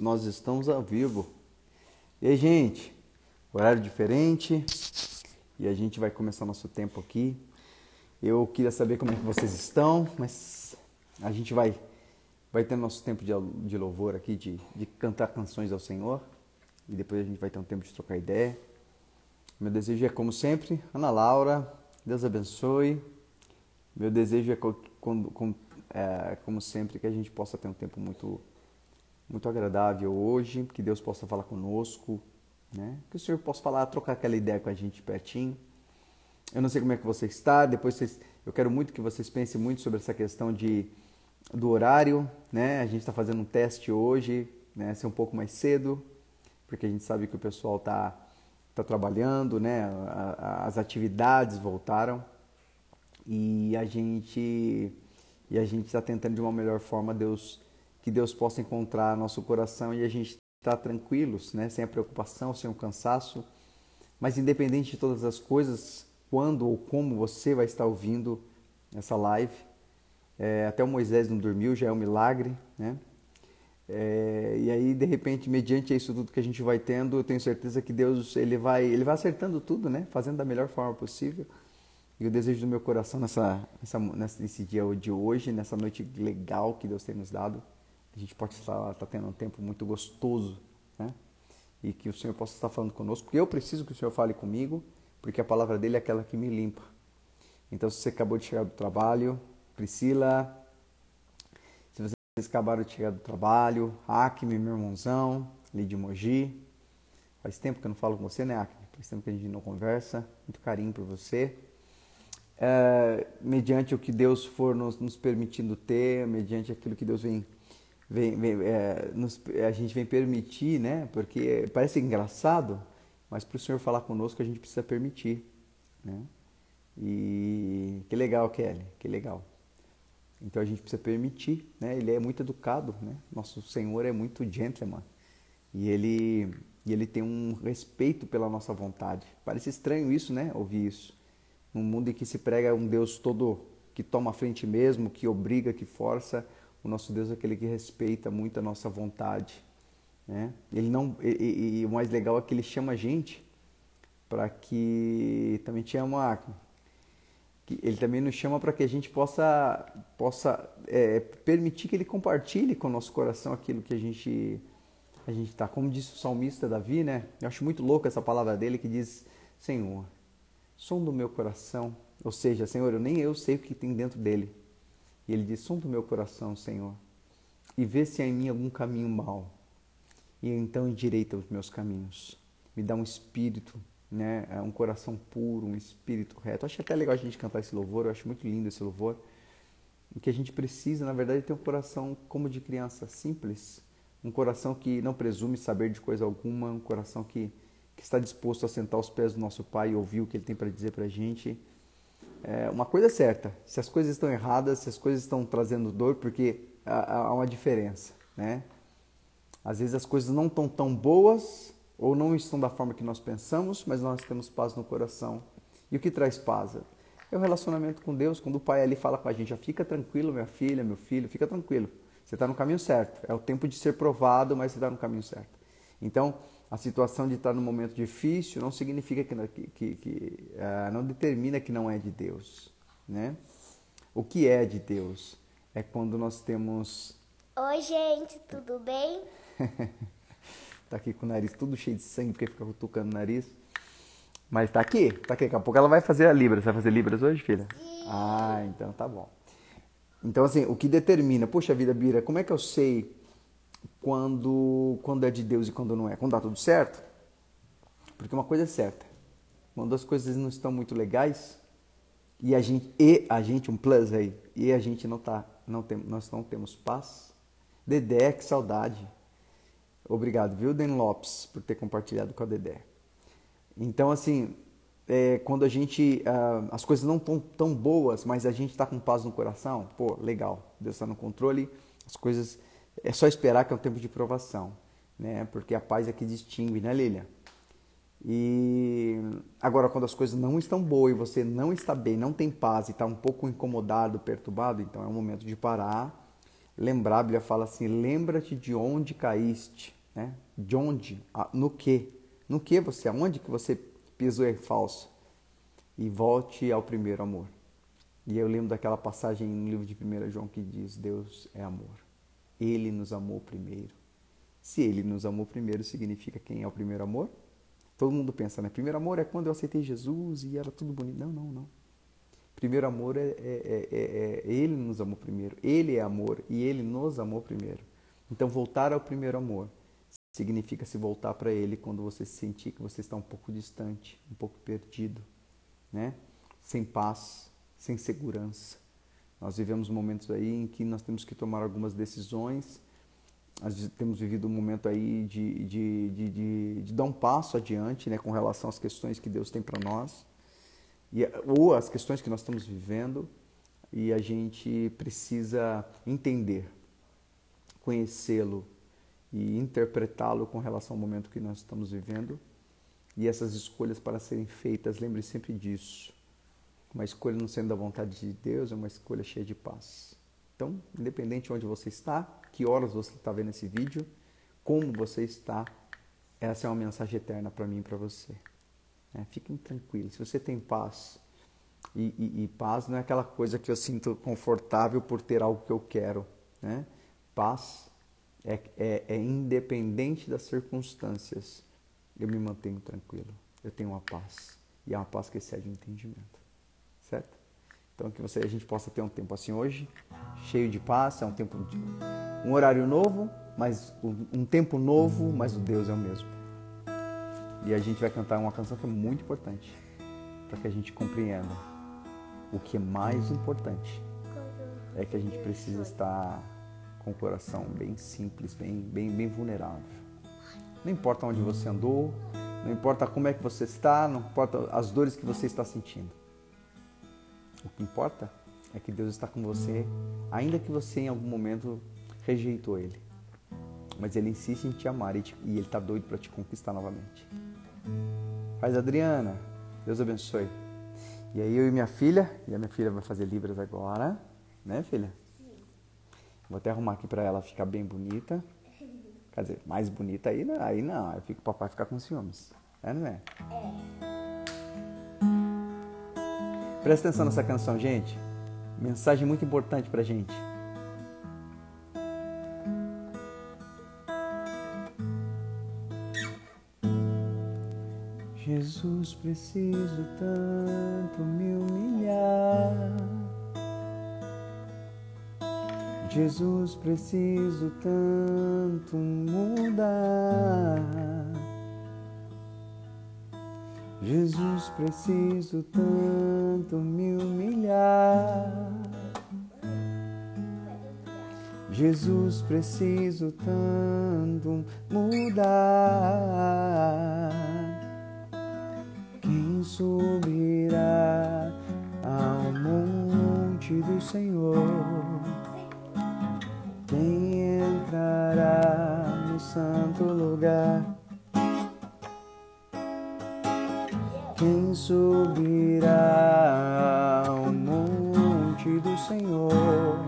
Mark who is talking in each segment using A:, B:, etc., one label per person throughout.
A: nós estamos ao vivo. E aí, gente? Horário diferente. E a gente vai começar nosso tempo aqui. Eu queria saber como é que vocês estão, mas a gente vai vai ter nosso tempo de, de louvor aqui, de, de cantar canções ao Senhor. E depois a gente vai ter um tempo de trocar ideia. Meu desejo é, como sempre, Ana Laura, Deus abençoe. Meu desejo é, é, como sempre, que a gente possa ter um tempo muito muito agradável hoje, que Deus possa falar conosco, né? Que o Senhor possa falar, trocar aquela ideia com a gente pertinho. Eu não sei como é que você está, depois vocês, eu quero muito que vocês pensem muito sobre essa questão de, do horário, né? A gente está fazendo um teste hoje, né? Ser um pouco mais cedo, porque a gente sabe que o pessoal está tá trabalhando, né? As atividades voltaram e a gente e a gente está tentando de uma melhor forma Deus que Deus possa encontrar nosso coração e a gente estar tá tranquilos, né? sem a preocupação, sem o cansaço. Mas independente de todas as coisas, quando ou como você vai estar ouvindo essa live, é, até o Moisés não dormiu, já é um milagre, né? É, e aí, de repente, mediante isso tudo que a gente vai tendo, eu tenho certeza que Deus ele vai, ele vai acertando tudo, né? Fazendo da melhor forma possível. E o desejo do meu coração nessa, nessa, nesse dia de hoje, nessa noite legal que Deus tem nos dado, a gente pode estar, estar tendo um tempo muito gostoso, né? E que o Senhor possa estar falando conosco. Eu preciso que o Senhor fale comigo, porque a palavra dele é aquela que me limpa. Então, se você acabou de chegar do trabalho, Priscila, se vocês acabaram de chegar do trabalho, Acme, meu irmãozão, Lidia Mogi, faz tempo que eu não falo com você, né, Acme? Faz tempo que a gente não conversa, muito carinho por você. É, mediante o que Deus for nos, nos permitindo ter, mediante aquilo que Deus vem vem, vem é, nos, a gente vem permitir, né? Porque parece engraçado, mas para o Senhor falar conosco a gente precisa permitir, né? E que legal, Kelly, que legal. Então a gente precisa permitir, né? Ele é muito educado, né? Nosso Senhor é muito gentleman e ele e ele tem um respeito pela nossa vontade. Parece estranho isso, né? Ouvir isso. Num mundo em que se prega um Deus todo que toma a frente mesmo, que obriga, que força, o nosso Deus é aquele que respeita muito a nossa vontade. Né? Ele não, e, e, o mais legal é que ele chama a gente para que também te ama ele também nos chama para que a gente possa possa é, permitir que ele compartilhe com o nosso coração aquilo que a gente a gente está como disse o salmista Davi né eu acho muito louco essa palavra dele que diz Senhor som do meu coração ou seja Senhor eu nem eu sei o que tem dentro dele e ele diz: Sonda o meu coração, Senhor, e vê se há em mim algum caminho mau. E então endireita os meus caminhos. Me dá um espírito, né, um coração puro, um espírito reto. Eu acho até legal a gente cantar esse louvor, eu acho muito lindo esse louvor. O que a gente precisa, na verdade, é ter um coração como de criança, simples. Um coração que não presume saber de coisa alguma, um coração que, que está disposto a sentar aos pés do nosso Pai e ouvir o que Ele tem para dizer para a gente é, uma coisa é certa, se as coisas estão erradas, se as coisas estão trazendo dor, porque há, há uma diferença, né? Às vezes as coisas não estão tão boas ou não estão da forma que nós pensamos, mas nós temos paz no coração. E o que traz paz? É o relacionamento com Deus, quando o pai ali fala com a gente, fica tranquilo, minha filha, meu filho, fica tranquilo. Você está no caminho certo. É o tempo de ser provado, mas você está no caminho certo. Então, a situação de estar num momento difícil não significa que, que, que uh, não determina que não é de Deus, né? O que é de Deus é quando nós temos.
B: Oi, gente, tudo bem?
A: tá aqui com o nariz tudo cheio de sangue porque fica cutucando o nariz. Mas tá aqui, tá aqui. Daqui a pouco ela vai fazer a Libras. Vai fazer Libras hoje, filha?
B: Sim.
A: Ah, então tá bom. Então, assim, o que determina, puxa vida, Bira, como é que eu sei quando, quando é de Deus e quando não é. Quando dá tudo certo, porque uma coisa é certa, quando as coisas não estão muito legais e a gente e a gente um plus aí e a gente não tá não tem, nós não temos paz. Dedé, que saudade. Obrigado, viu, Den Lopes, por ter compartilhado com a Dedé. Então, assim, é, quando a gente. Uh, as coisas não estão tão boas, mas a gente está com paz no coração, pô, legal. Deus está no controle, as coisas é só esperar que é um tempo de provação, né? Porque a paz é que distingue, né, Lilia? E agora, quando as coisas não estão boas e você não está bem, não tem paz e está um pouco incomodado, perturbado, então é o momento de parar, lembrar, a Bíblia fala assim: lembra-te de onde caíste, né? De onde, no que, no que você, aonde que você pisou é falso e volte ao primeiro amor. E eu lembro daquela passagem no livro de 1 João que diz: Deus é amor. Ele nos amou primeiro. Se ele nos amou primeiro, significa quem é o primeiro amor? Todo mundo pensa, né? Primeiro amor é quando eu aceitei Jesus e era tudo bonito. Não, não, não. Primeiro amor é, é, é, é, Ele nos amou primeiro. Ele é amor e Ele nos amou primeiro. Então, voltar ao primeiro amor significa se voltar para Ele quando você sentir que você está um pouco distante, um pouco perdido, né? Sem paz, sem segurança. Nós vivemos momentos aí em que nós temos que tomar algumas decisões. Nós temos vivido um momento aí de, de, de, de, de dar um passo adiante né, com relação às questões que Deus tem para nós, e, ou as questões que nós estamos vivendo, e a gente precisa entender, conhecê-lo e interpretá-lo com relação ao momento que nós estamos vivendo. E essas escolhas para serem feitas, lembre sempre disso uma escolha não sendo da vontade de Deus é uma escolha cheia de paz. Então, independente de onde você está, que horas você está vendo esse vídeo, como você está, essa é uma mensagem eterna para mim e para você. É, fiquem tranquilos. Se você tem paz, e, e, e, paz não é aquela coisa que eu sinto confortável por ter algo que eu quero. Né? Paz é, é, é independente das circunstâncias. Eu me mantenho tranquilo. Eu tenho uma paz. E é uma paz que excede o entendimento certo? Então que você, a gente possa ter um tempo assim hoje, cheio de paz, é um tempo um horário novo, mas um tempo novo, mas o Deus é o mesmo. E a gente vai cantar uma canção que é muito importante para que a gente compreenda o que é mais importante é que a gente precisa estar com o coração bem simples, bem, bem, bem vulnerável. Não importa onde você andou, não importa como é que você está, não importa as dores que você está sentindo. O que importa é que Deus está com você, ainda que você em algum momento rejeitou Ele. Mas Ele insiste em te amar e, te, e Ele está doido para te conquistar novamente. Paz Adriana, Deus abençoe. E aí eu e minha filha, e a minha filha vai fazer Libras agora, né filha? Sim. Vou até arrumar aqui para ela ficar bem bonita. Quer dizer, mais bonita aí, não, aí não, aí fica, o papai ficar com ciúmes. É, não é? É. Presta atenção nessa canção, gente. Mensagem muito importante pra gente. Jesus, preciso tanto me humilhar. Jesus, preciso tanto mudar. Jesus, preciso tanto me humilhar. Jesus, preciso tanto mudar. Quem subirá ao monte do Senhor? Quem entrará no santo lugar? Subirá ao monte do Senhor?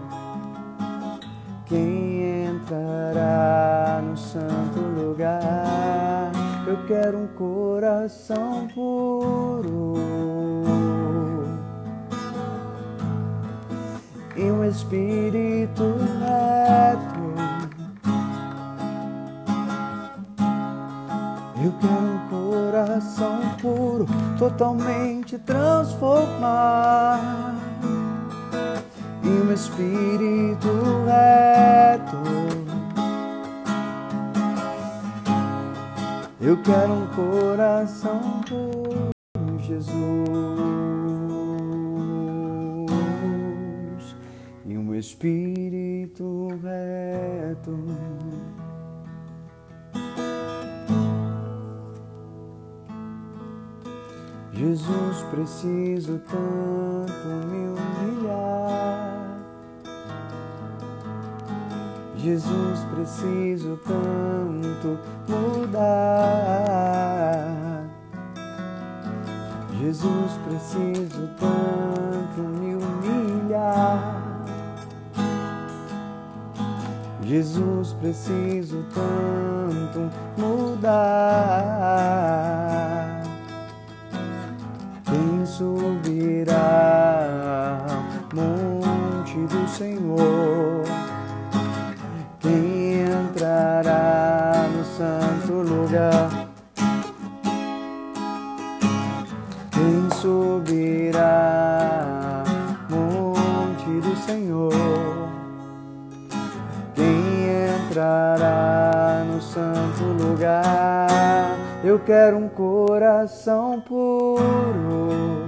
A: Quem entrará no santo lugar? Eu quero um coração puro e um espírito reto. Eu quero coração puro, totalmente transformar em um espírito reto. Eu quero um coração puro, Jesus, e um espírito reto. Jesus, preciso tanto me humilhar. Jesus, preciso tanto mudar. Jesus, preciso tanto me humilhar. Jesus, preciso tanto mudar. Subirá monte do Senhor? Quem entrará no santo lugar? Quem subirá monte do Senhor? Quem entrará no santo lugar? Eu quero um coração puro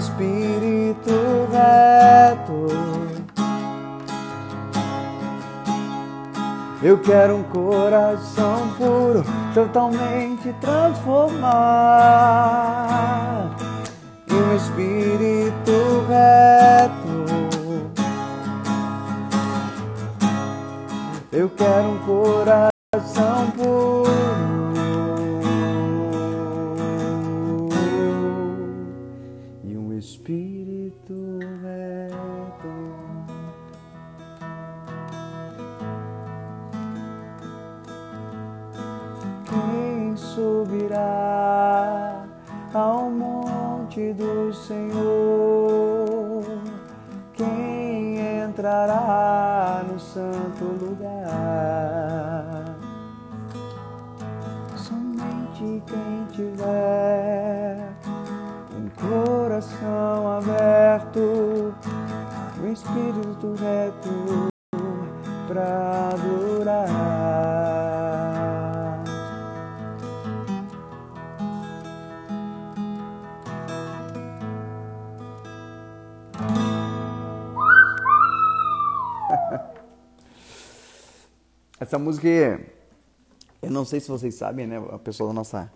A: espírito reto. Eu quero um coração puro, totalmente transformar e um espírito reto. Eu quero um coração música, eu não sei se vocês sabem, né? A pessoa do nossa,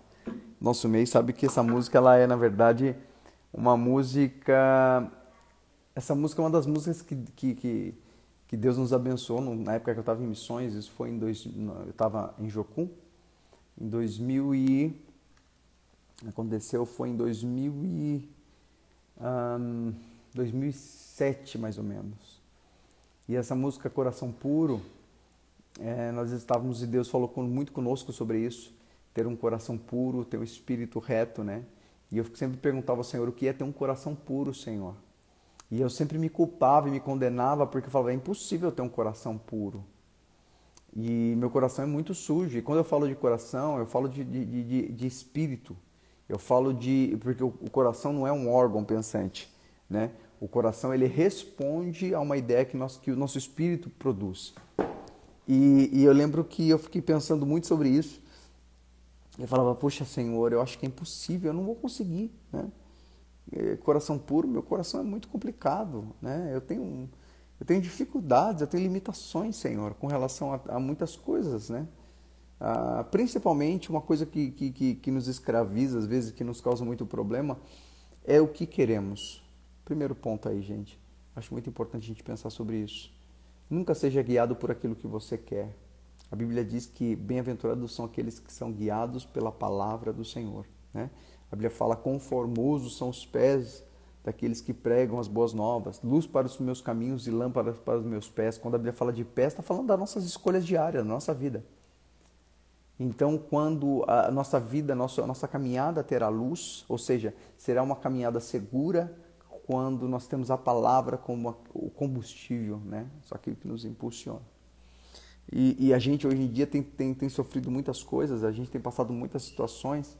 A: nosso meio sabe que essa música, ela é, na verdade, uma música... Essa música é uma das músicas que, que, que, que Deus nos abençoou na época que eu estava em missões. Isso foi em dois... Eu estava em Jocum. Em 2000 e... Aconteceu, foi em 2000 e... ahn, 2007, mais ou menos. E essa música Coração Puro, é, nós estávamos e Deus falou muito conosco sobre isso, ter um coração puro, ter um espírito reto, né? E eu sempre perguntava ao Senhor o que é ter um coração puro, Senhor. E eu sempre me culpava e me condenava porque eu falava é impossível ter um coração puro. E meu coração é muito sujo. E quando eu falo de coração, eu falo de, de, de- de, de espírito. Eu falo de. Porque o, o coração não é um órgão pensante. Né? O coração ele responde a uma ideia que, nós, que o nosso espírito produz. E, e eu lembro que eu fiquei pensando muito sobre isso. Eu falava, poxa Senhor, eu acho que é impossível, eu não vou conseguir. Né? Eh, Coração puro, meu coração é muito complicado. Né? Eu, tenho, eu tenho dificuldades, eu tenho limitações, Senhor, com relação a, a muitas coisas. Né? Ah, principalmente uma coisa que, que, que, que nos escraviza, às vezes, que nos causa muito problema, é o que queremos. Primeiro ponto aí, gente. Acho muito importante a gente pensar sobre isso. Nunca seja guiado por aquilo que você quer. A Bíblia diz que bem-aventurados são aqueles que são guiados pela palavra do Senhor. Né? A Bíblia fala: conformosos são os pés daqueles que pregam as boas novas, luz para os meus caminhos e lâmpada para os meus pés. Quando a Bíblia fala de pés, está falando das nossas escolhas diárias, da nossa vida. Então, quando a nossa vida, a nossa, a nossa caminhada terá luz, ou seja, será uma caminhada segura quando nós temos a palavra como o combustível, né? Só aquilo que nos impulsiona. E, e a gente hoje em dia tem, tem, tem sofrido muitas coisas, a gente tem passado muitas situações.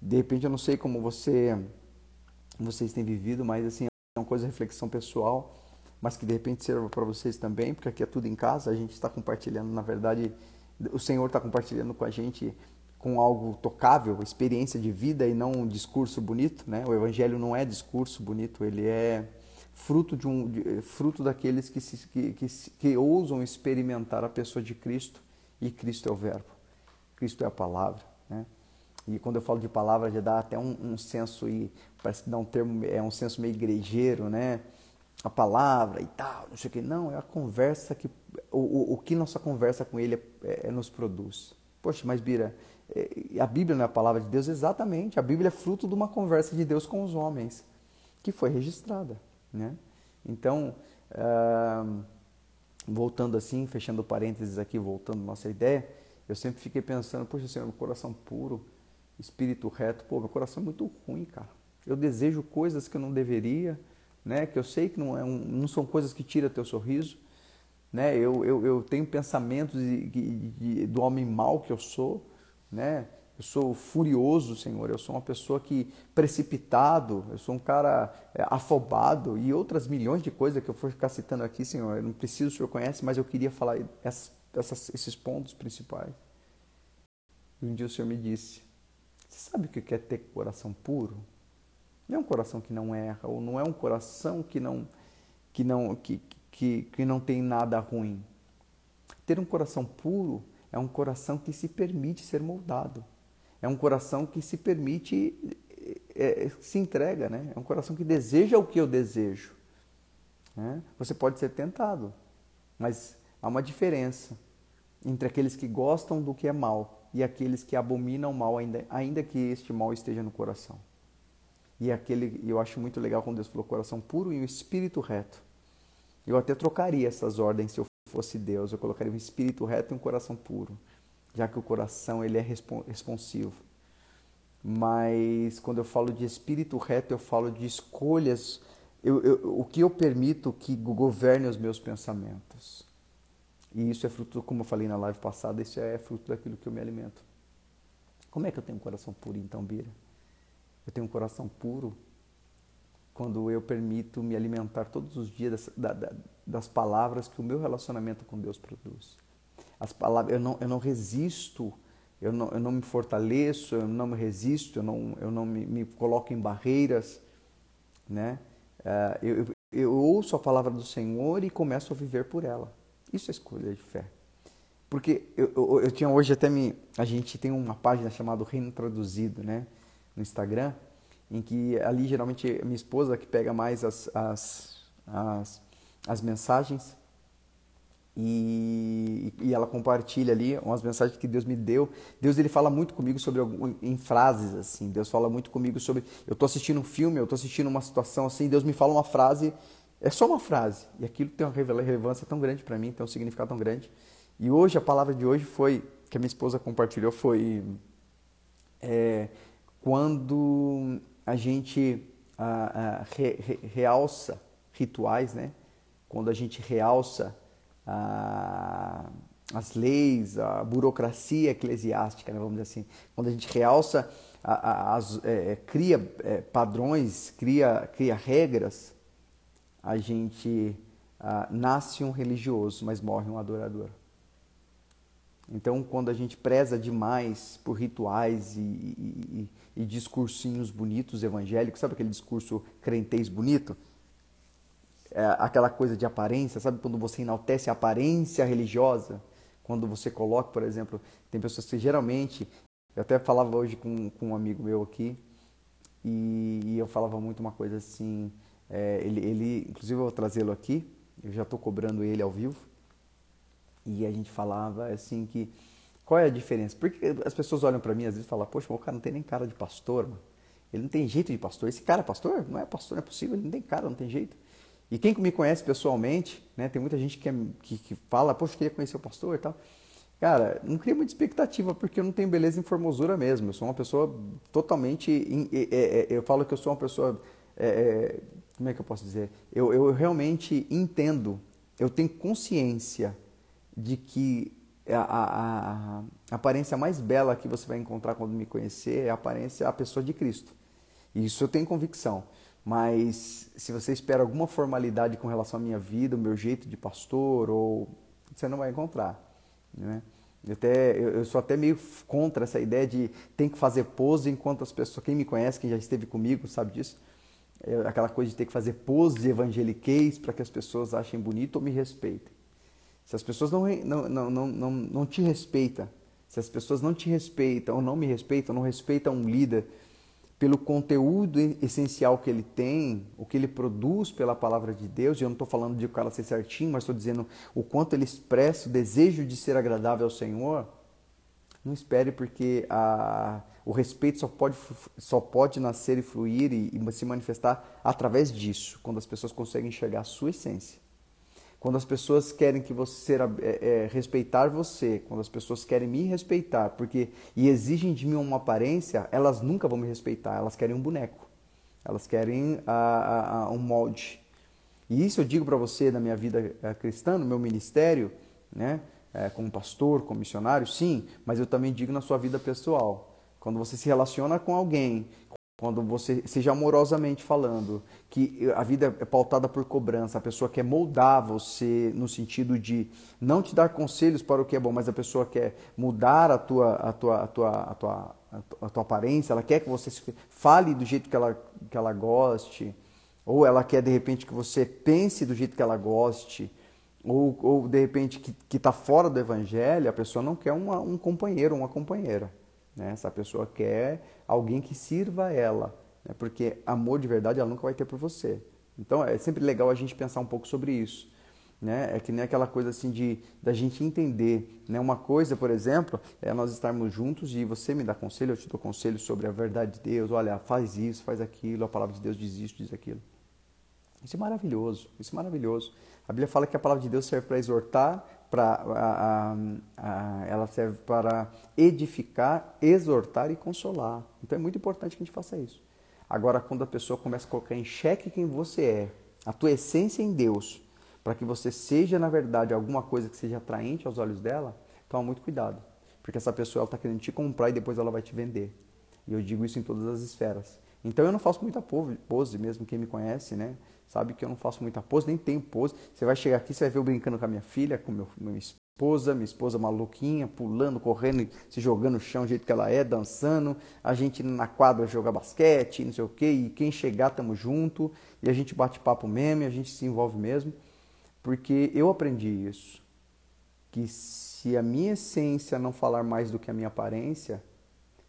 A: De repente, eu não sei como você vocês têm vivido, mas assim, é uma coisa de reflexão pessoal, mas que de repente sirva para vocês também, porque aqui é tudo em casa, a gente está compartilhando, na verdade, o Senhor está compartilhando com a gente com algo tocável, experiência de vida e não um discurso bonito, né? O evangelho não é discurso bonito, ele é fruto de um de- fruto daqueles que, se, que, que, que ousam experimentar a pessoa de Cristo e Cristo é o verbo. Cristo é a palavra, né? E quando eu falo de palavra já dá até um, um senso e parece que dá um termo é um senso meio igrejeiro, né? A palavra e tal, não sei o que. Não, é a conversa que o, o, o que nossa conversa com Ele é, é, nos produz. Poxa, mas Bira, a Bíblia não é a palavra de Deus? Exatamente. A Bíblia é fruto de uma conversa de Deus com os homens que foi registrada, né? Então, uh, voltando assim, fechando parênteses aqui, voltando nossa ideia, eu sempre fiquei pensando, poxa Senhor, meu coração puro, espírito reto, pô, meu coração é muito ruim, cara. Eu desejo coisas que eu não deveria, né? Que eu sei que não, é um, não são coisas que tiram teu sorriso, né? Eu, eu, eu tenho pensamentos de, de, de, do homem mau que eu sou, né? Eu sou furioso, Senhor. Eu sou uma pessoa que precipitado. Eu sou um cara é, afobado e outras milhões de coisas que eu for ficar citando aqui, Senhor. Eu não preciso, o Senhor conhece, mas eu queria falar essas, essas, esses pontos principais. E um dia o Senhor me disse: Você sabe o que é ter coração puro? Não é um coração que não erra, ou não é um coração que não que não que, que, que não tem nada ruim. Ter um coração puro é um coração que se permite ser moldado. É um coração que se permite, é, é, se entrega, né? É um coração que deseja o que eu desejo. Né? Você pode ser tentado, mas há uma diferença entre aqueles que gostam do que é mal e aqueles que abominam o mal, ainda, ainda que este mal esteja no coração. E aquele, eu acho muito legal quando Deus falou coração puro e um espírito reto. Eu até trocaria essas ordens se eu fosse Deus, eu colocaria um espírito reto e um coração puro, já que o coração ele é responsivo. Mas quando eu falo de espírito reto, eu falo de escolhas, eu, eu, o que eu permito que governe os meus pensamentos. E isso é fruto, como eu falei na live passada, isso é fruto daquilo que eu me alimento. Como é que eu tenho um coração puro então, Bira? Eu tenho um coração puro quando eu permito me alimentar todos os dias das, das, das palavras que o meu relacionamento com Deus produz. As palavras, eu não, eu não resisto, eu não, eu não me fortaleço, eu não me resisto, eu não, eu não me, me coloco em barreiras, né? Uh, eu, eu ouço a palavra do Senhor e começo a viver por ela. Isso é escolha de fé. Porque eu, eu, eu tinha hoje até me. A gente tem uma página chamada Reino Traduzido, né? No Instagram em que ali geralmente minha esposa que pega mais as, as, as, as mensagens e, e, ela compartilha ali umas mensagens que Deus me deu. Deus ele fala muito comigo sobre em frases assim. Deus fala muito comigo sobre eu estou assistindo um filme, eu estou assistindo uma situação assim. Deus me fala uma frase, é só uma frase e aquilo tem uma relevância tão grande para mim, tem um significado tão grande. E hoje a palavra de hoje foi que a minha esposa compartilhou foi é, quando a gente a, a, re, re, realça rituais, né? Quando a gente realça a, as leis, a burocracia eclesiástica, né? vamos dizer assim, quando a gente realça, as, é, é, cria é, padrões, cria, cria regras, a gente nasce um religioso, mas morre um adorador. Então, quando a gente preza demais por rituais e, e, e, discursinhos bonitos evangélicos, sabe aquele discurso crentez bonito? É aquela coisa de aparência, sabe quando você enaltece a aparência religiosa? Quando você coloca, por exemplo, tem pessoas que geralmente, eu até falava hoje com, com um amigo meu aqui, e, e eu falava muito uma coisa assim, é, ele, ele, inclusive eu vou trazê-lo aqui, eu já estou cobrando ele ao vivo, e a gente falava assim que qual é a diferença? Porque as pessoas olham para mim às vezes e falam, poxa, o cara não tem nem cara de pastor, mano. Ele não tem jeito de pastor. Esse cara é pastor? Não é pastor, não é possível, ele não tem cara, não tem jeito. E quem me conhece pessoalmente, né, tem muita gente que, é, que, que fala, poxa, queria conhecer o pastor e tal. Cara, não cria muita expectativa, porque eu não tenho beleza em formosura mesmo. Eu sou uma pessoa totalmente. É, é, eu falo que eu sou uma pessoa. É, como é que eu posso dizer? Eu, eu realmente entendo, eu tenho consciência de que a, a, a, aparência mais bela que você vai encontrar quando me conhecer é a aparência, a pessoa de Cristo. Isso eu tenho convicção. Mas se você espera alguma formalidade com relação à minha vida, o meu jeito de pastor, ou você não vai encontrar. Né? Eu, até, eu, sou até meio contra essa ideia de tem que fazer pose enquanto as pessoas, quem me conhece, quem já esteve comigo, sabe disso? É aquela coisa de ter que fazer pose evangeliquez para que as pessoas achem bonito ou me respeitem. Se as pessoas não, não, não, não, não, não te respeitam, se as pessoas não te respeitam ou não me respeitam, não respeitam um líder pelo conteúdo essencial que ele tem, o que ele produz pela palavra de Deus, e eu não estou falando de o cara ser certinho, mas estou dizendo o quanto ele expressa o desejo de ser agradável ao Senhor, Não espere porque a, o respeito só pode, só pode nascer e fluir e, e se manifestar através disso, quando as pessoas conseguem enxergar a sua essência. Quando as pessoas querem que você é, é, respeitar você, quando as pessoas querem me respeitar, porque e exigem de mim uma aparência, elas nunca vão me respeitar. Elas querem um boneco, elas querem a, a, um molde. E isso eu digo para você na minha vida eh, cristã, no meu ministério, né? É, como pastor, como missionário, sim, mas eu também digo na sua vida pessoal. Quando você se relaciona com alguém, quando você, seja amorosamente falando, que a vida é pautada por cobrança, a pessoa quer moldar você no sentido de não te dar conselhos para o que é bom, mas a pessoa quer mudar a tua, a tua, a tua, a tua, a tua aparência, ela quer que você fale do jeito que ela, que ela goste, ou ela quer de repente que você pense do jeito que ela goste, ou, ou de repente que está fora do evangelho, a pessoa não quer uma, um companheiro, uma companheira. Né? Essa pessoa quer alguém que sirva a ela, né? porque amor de verdade ela nunca vai ter por você. Então é sempre legal a gente pensar um pouco sobre isso. Né? É que nem aquela coisa assim de da gente entender, né? Uma coisa, por exemplo, é nós estarmos juntos e você me dá conselho, eu te dou conselho sobre a verdade de Deus. Olha, faz isso, faz aquilo, a palavra de Deus diz isso, diz aquilo. Isso é maravilhoso, isso é maravilhoso. A Bíblia fala que a palavra de Deus serve para exortar, para ela serve para edificar, exortar e consolar. Então é muito importante que a gente faça isso. Agora, quando a pessoa começa a colocar em xeque quem você é, a tua essência em Deus, para que você seja, na verdade, alguma coisa que seja atraente aos olhos dela, toma muito cuidado. Porque essa pessoa está querendo te comprar e depois ela vai te vender. E eu digo isso em todas as esferas. Então eu não faço muita pose, mesmo quem me conhece, né? Sabe que eu não faço muita pose, nem tenho pose. Você vai chegar aqui, você vai ver eu brincando com a minha filha, com meu, minha esposa, minha esposa maluquinha, pulando, correndo, se jogando no chão do jeito que ela é, dançando. A gente na quadra joga basquete, não sei o quê, e quem chegar, tamo junto. E a gente bate papo mesmo, e a gente se envolve mesmo. Porque eu aprendi isso. Que se a minha essência não falar mais do que a minha aparência,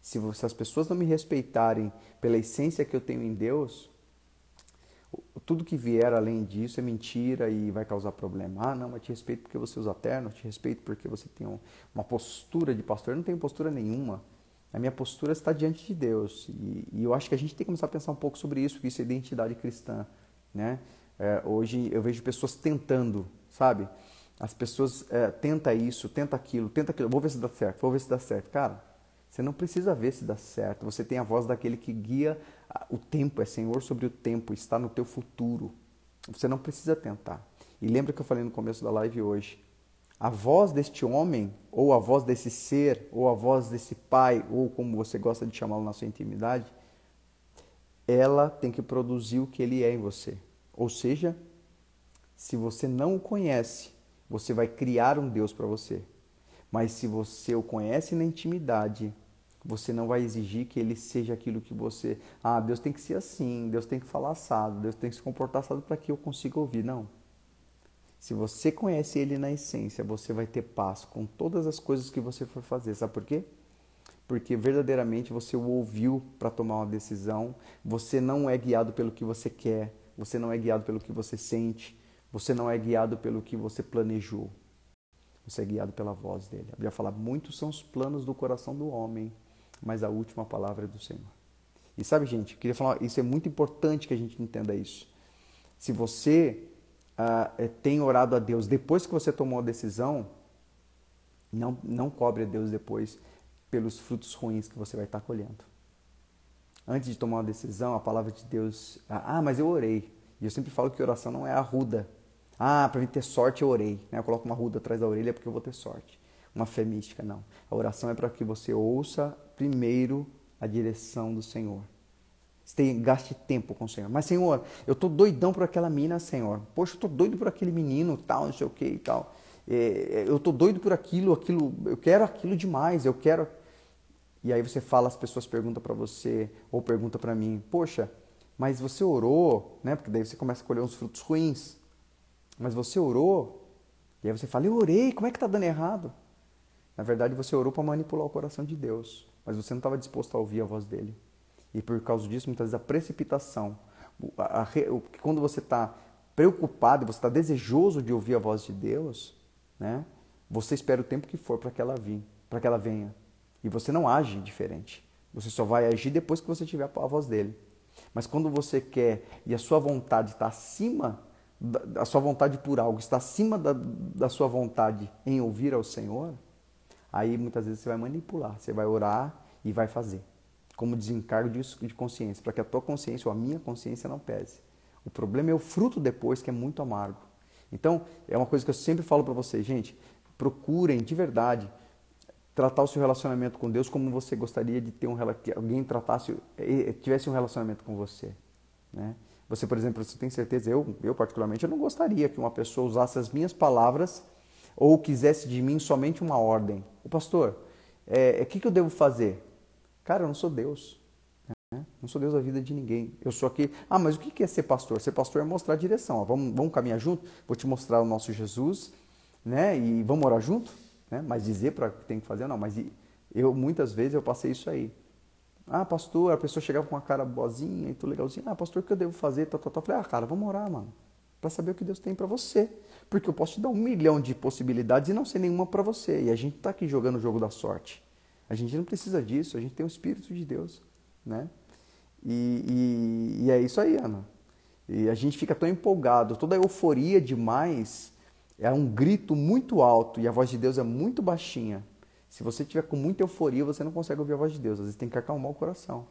A: se, se as pessoas não me respeitarem pela essência que eu tenho em Deus, tudo que vier além disso é mentira e vai causar problema. Ah, não, mas te respeito porque você usa terno, te respeito porque você tem uma postura de pastor. Eu não tenho postura nenhuma. A minha postura está diante de Deus. E, e, eu acho que a gente tem que começar a pensar um pouco sobre isso, que isso é identidade cristã. Né? É, hoje eu vejo pessoas tentando, sabe? As pessoas é, tenta isso, tenta aquilo, tenta aquilo. Vou ver se dá certo, vou ver se dá certo. Cara, você não precisa ver se dá certo. Você tem a voz daquele que guia o tempo, é Senhor sobre o tempo, está no teu futuro. Você não precisa tentar. E lembra que eu falei no começo da live hoje. A voz deste homem, ou a voz desse ser, ou a voz desse pai, ou como você gosta de chamá-lo na sua intimidade, ela tem que produzir o que ele é em você. Ou seja, se você não o conhece, você vai criar um Deus para você. Mas se você o conhece na intimidade, você não vai exigir que ele seja aquilo que você. Ah, Deus tem que ser assim, Deus tem que falar assado, Deus tem que se comportar assado para que eu consiga ouvir. Não. Se você conhece ele na essência, você vai ter paz com todas as coisas que você for fazer. Sabe por quê? Porque verdadeiramente você o ouviu para tomar uma decisão, você não é guiado pelo que você quer, você não é guiado pelo que você sente, você não é guiado pelo que você planejou. Você é guiado pela voz dele. A Bíblia fala: muitos são os planos do coração do homem, mas a última palavra é do Senhor. E sabe, gente, queria falar, isso é muito importante que a gente entenda isso. Se você ah, é, tem orado a Deus depois que você tomou a decisão, não, não cobre a Deus depois pelos frutos ruins que você vai estar colhendo. Antes de tomar uma decisão, a palavra de Deus, ah, ah mas eu orei. E eu sempre falo que oração não é arruda. Ah, para mim ter sorte eu orei. Né? Eu coloco uma ruda atrás da orelha porque eu vou ter sorte. Uma fé mística, não. A oração é para que você ouça primeiro a direção do Senhor. Gaste tempo com o Senhor. Mas, Senhor, eu tô doidão por aquela mina, Senhor. Poxa, eu tô doido por aquele menino, tal, não sei o que e tal. É, eu tô doido por aquilo, aquilo, eu quero aquilo demais, eu quero. E aí você fala, as pessoas perguntam para você, ou perguntam para mim, poxa, mas você orou, né? Porque daí você começa a colher uns frutos ruins. Mas você orou? E aí você fala, eu orei, como é que tá dando errado? Na verdade, você orou para manipular o coração de Deus mas você não estava disposto a ouvir a voz dele. E por causa disso, muitas vezes a precipitação, a, a, quando você está preocupado, você está desejoso de ouvir a voz de Deus, né? Você espera o tempo que for para que ela para que ela venha. E você não age diferente. Você só vai agir depois que você tiver a voz dele. Mas quando você quer e a sua vontade está acima, a sua vontade por algo está acima da, da sua vontade em ouvir ao Senhor, aí muitas vezes você vai manipular, você vai orar e vai fazer. Como desencargo de, consciência, para que a tua consciência ou a minha consciência não pese. O problema é o fruto depois, que é muito amargo. Então, é uma coisa que eu sempre falo para vocês, gente, procurem de verdade tratar o seu relacionamento com Deus como você gostaria de ter um que alguém tratasse tivesse um relacionamento com você, né? Você, por exemplo, você tem certeza eu, eu particularmente, eu não gostaria que uma pessoa usasse as minhas palavras ou quisesse de mim somente uma ordem. O pastor, é, o é, que, que eu devo fazer? Cara, eu não sou Deus. Né? Não sou Deus da vida de ninguém. Eu sou aqui. Ah, mas o que é ser pastor? Ser pastor é mostrar a direção. Ó, vamos, vamos caminhar junto? Vou te mostrar o nosso Jesus, né? E vamos orar junto? Né? Mas dizer para o que tem que fazer, não. Mas eu, muitas vezes, eu passei isso aí. Ah, pastor, a pessoa chegava com uma cara boazinha e tudo legalzinho. Ah, pastor, o que eu devo fazer? Tá, tá, tá. Eu falei, ah, cara, vamos orar, mano. Para saber o que Deus tem para você. Porque eu posso te dar um milhão de possibilidades e não ser nenhuma para você. E a gente está aqui jogando o jogo da sorte. A gente não precisa disso. A gente tem o Espírito de Deus, né? E, e, e é isso aí, Ana. E a gente fica tão empolgado, toda a euforia demais é um grito muito alto e a voz de Deus é muito baixinha. Se você tiver com muita euforia, você não consegue ouvir a voz de Deus. Às vezes tem que acalmar o coração,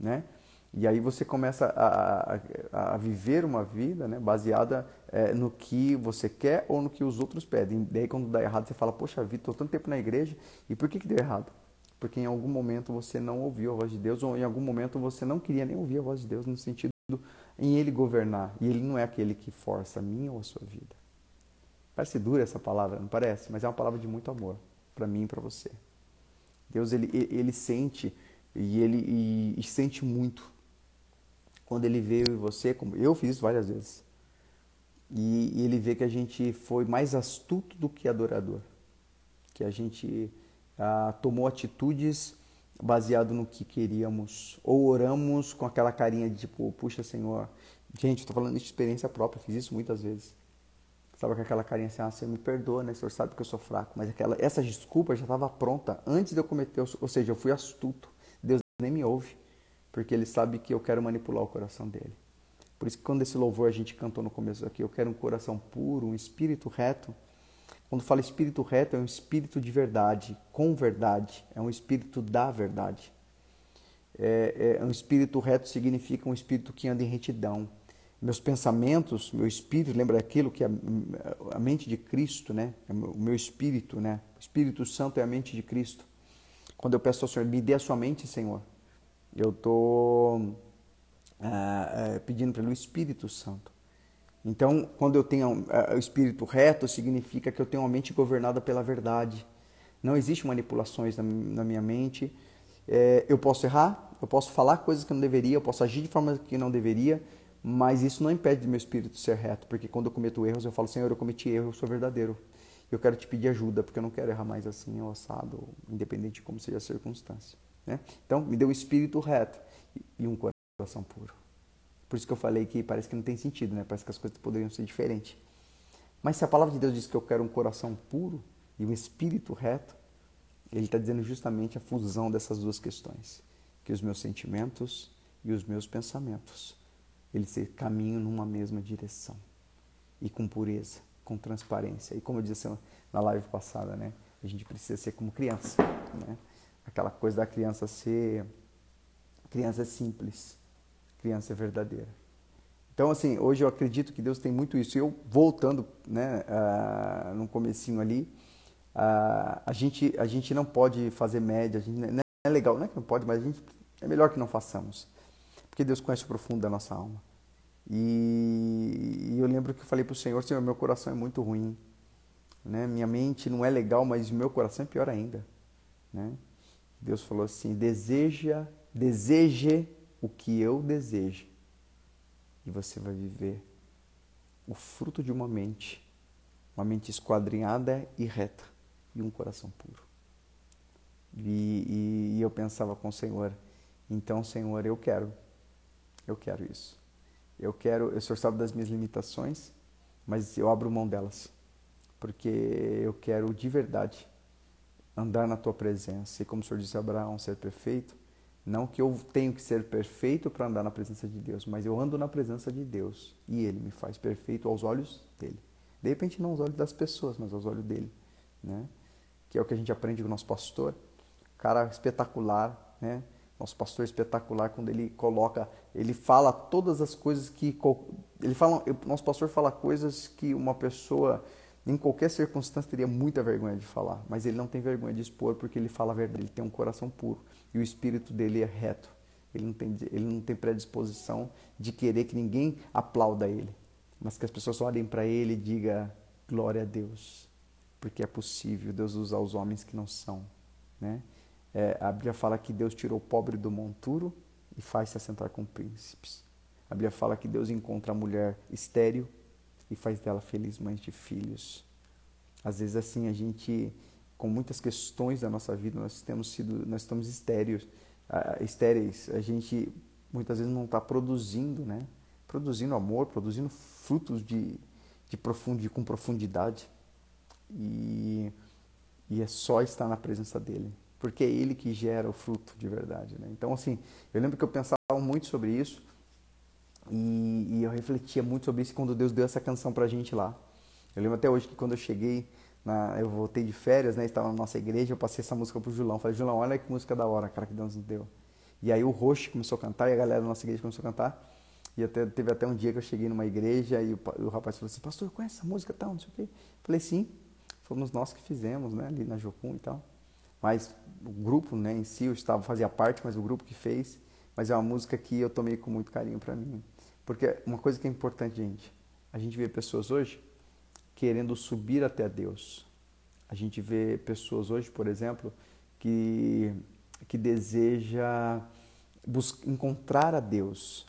A: né? E aí você começa a, a, a viver uma vida né, baseada é, no que você quer ou no que os outros pedem. Daí quando dá errado, você fala, poxa vida, estou tanto tempo na igreja, e por que, que deu errado? Porque em algum momento você não ouviu a voz de Deus, ou em algum momento você não queria nem ouvir a voz de Deus, no sentido em Ele governar. E Ele não é aquele que força a minha ou a sua vida. Parece dura essa palavra, não parece? Mas é uma palavra de muito amor para mim e para você. Deus ele, ele sente e ele e, e sente muito quando ele vê eu e você, como eu fiz isso várias vezes. E, e, ele vê que a gente foi mais astuto do que adorador, que a gente ah, tomou atitudes baseado no que queríamos, ou oramos com aquela carinha de tipo, puxa Senhor, gente, estou falando de experiência própria, fiz isso muitas vezes. Estava com aquela carinha assim, ah, me perdoa, né? O senhor sabe que eu sou fraco. Mas aquela, essa desculpa já estava pronta antes de eu cometer, ou seja, eu fui astuto. Deus nem me ouve, porque Ele sabe que eu quero manipular o coração dele. Por isso que quando esse louvor a gente cantou no começo aqui, eu quero um coração puro, um espírito reto. Quando fala espírito reto, é um espírito de verdade, com verdade, é um espírito da verdade. É, é um espírito reto significa um espírito que anda em retidão meus pensamentos, meu espírito, lembra aquilo que é a, mente de Cristo, né? É o meu espírito, né? O Espírito Santo é a mente de Cristo. Quando eu peço ao Senhor, me dê a sua mente, Senhor, eu estou ah, ah, pedindo para ele o Espírito Santo. Então, quando eu tenho ah, o espírito reto, significa que eu tenho uma mente governada pela verdade. Não existe manipulações na, na minha mente. É, eu posso errar, eu posso falar coisas que não deveria, eu posso agir de forma que não deveria, mas isso não impede meu espírito ser reto, porque quando eu cometo erros, eu falo, Senhor, eu cometi erro, eu sou verdadeiro. Eu quero te pedir ajuda, porque eu não quero errar mais assim, ou assado, independente de como seja a circunstância. Né? Então, me deu um espírito reto e um coração puro. Por isso que eu falei que parece que não tem sentido, né? Parece que as coisas poderiam ser diferentes. Mas se a palavra de Deus diz que eu quero um coração puro e um espírito reto, ele está dizendo justamente a fusão dessas duas questões. Que os meus sentimentos e os meus pensamentos eles caminham numa mesma direção e com pureza, com transparência. E como eu disse na live passada, né? A gente precisa ser como criança, né? Aquela coisa da criança ser criança simples, criança verdadeira. Então, assim, hoje eu acredito que Deus tem muito isso. Eu, voltando, né, uh, no comecinho ali, uh, a, gente, a gente não pode fazer média, a gente, não é legal, não é que não pode, mas a gente, é melhor que não façamos. Porque Deus conhece o profundo da nossa alma. E, e eu lembro que eu falei para o Senhor, Senhor, meu coração é muito ruim. Né? Minha mente não é legal, mas meu coração é pior ainda. Né? Deus falou assim, deseja, deseje o que eu desejo. E você vai viver o fruto de uma mente, uma mente esquadrinhada e reta, e um coração puro. E, e, e eu pensava com o Senhor, então, Senhor, eu quero eu quero isso. Eu quero, o Senhor sabe das minhas limitações, mas eu abro mão delas. Porque eu quero de verdade andar na tua presença. E como o Senhor disse a Abraão, ser perfeito, não que eu tenho que ser perfeito para andar na presença de Deus, mas eu ando na presença de Deus e Ele me faz perfeito aos olhos dele. De repente, não aos olhos das pessoas, mas aos olhos dele. Né? Que é o que a gente aprende com o nosso pastor. Cara espetacular, né? Nosso pastor espetacular, quando ele coloca, ele fala todas as coisas que. Ele fala, nosso pastor fala coisas que uma pessoa em qualquer circunstância teria muita vergonha de falar, mas ele não tem vergonha de expor porque ele fala a verdade, ele tem um coração puro e o espírito dele é reto. Ele não tem, ele não tem predisposição de querer que ninguém aplauda ele, mas que as pessoas olhem para ele e digam glória a Deus, porque é possível Deus usar os homens que não são. Né? É, a Bíblia fala que Deus tirou o pobre do monturo e faz se assentar com príncipes. A Bíblia fala que Deus encontra a mulher estéril e faz dela feliz mãe de filhos. Às vezes assim a gente com muitas questões da nossa vida nós temos sido nós estamos estéreis, estéreis. A gente muitas vezes não está produzindo, né? Produzindo amor, produzindo frutos de, de profundi, com profundidade e, e é só estar na presença dele, porque é ele que gera o fruto de verdade, né? Então assim, eu lembro que eu pensava muito sobre isso e, e, eu refletia muito sobre isso quando Deus deu essa canção pra gente lá. Eu lembro até hoje que quando eu cheguei, na, eu voltei de férias, né? Estava na nossa igreja, eu passei essa música pro Julão. Falei, Julão, olha que música da hora, cara, que Deus nos deu. E aí o Roche começou a cantar e a galera da nossa igreja começou a cantar. E até, teve até um dia que eu cheguei numa igreja e o, o rapaz falou assim, pastor, conhece essa música tal, não sei o quê. Falei, sim, fomos nós que fizemos, né? Ali na Jocum e tal. Mas o grupo, né, em si, eu estava, fazia parte, mas o grupo que fez. Mas é uma música que eu tomei com muito carinho para mim. Porque uma coisa que é importante, gente, a gente vê pessoas hoje querendo subir até Deus. A gente vê pessoas hoje, por exemplo, que, que deseja encontrar a Deus.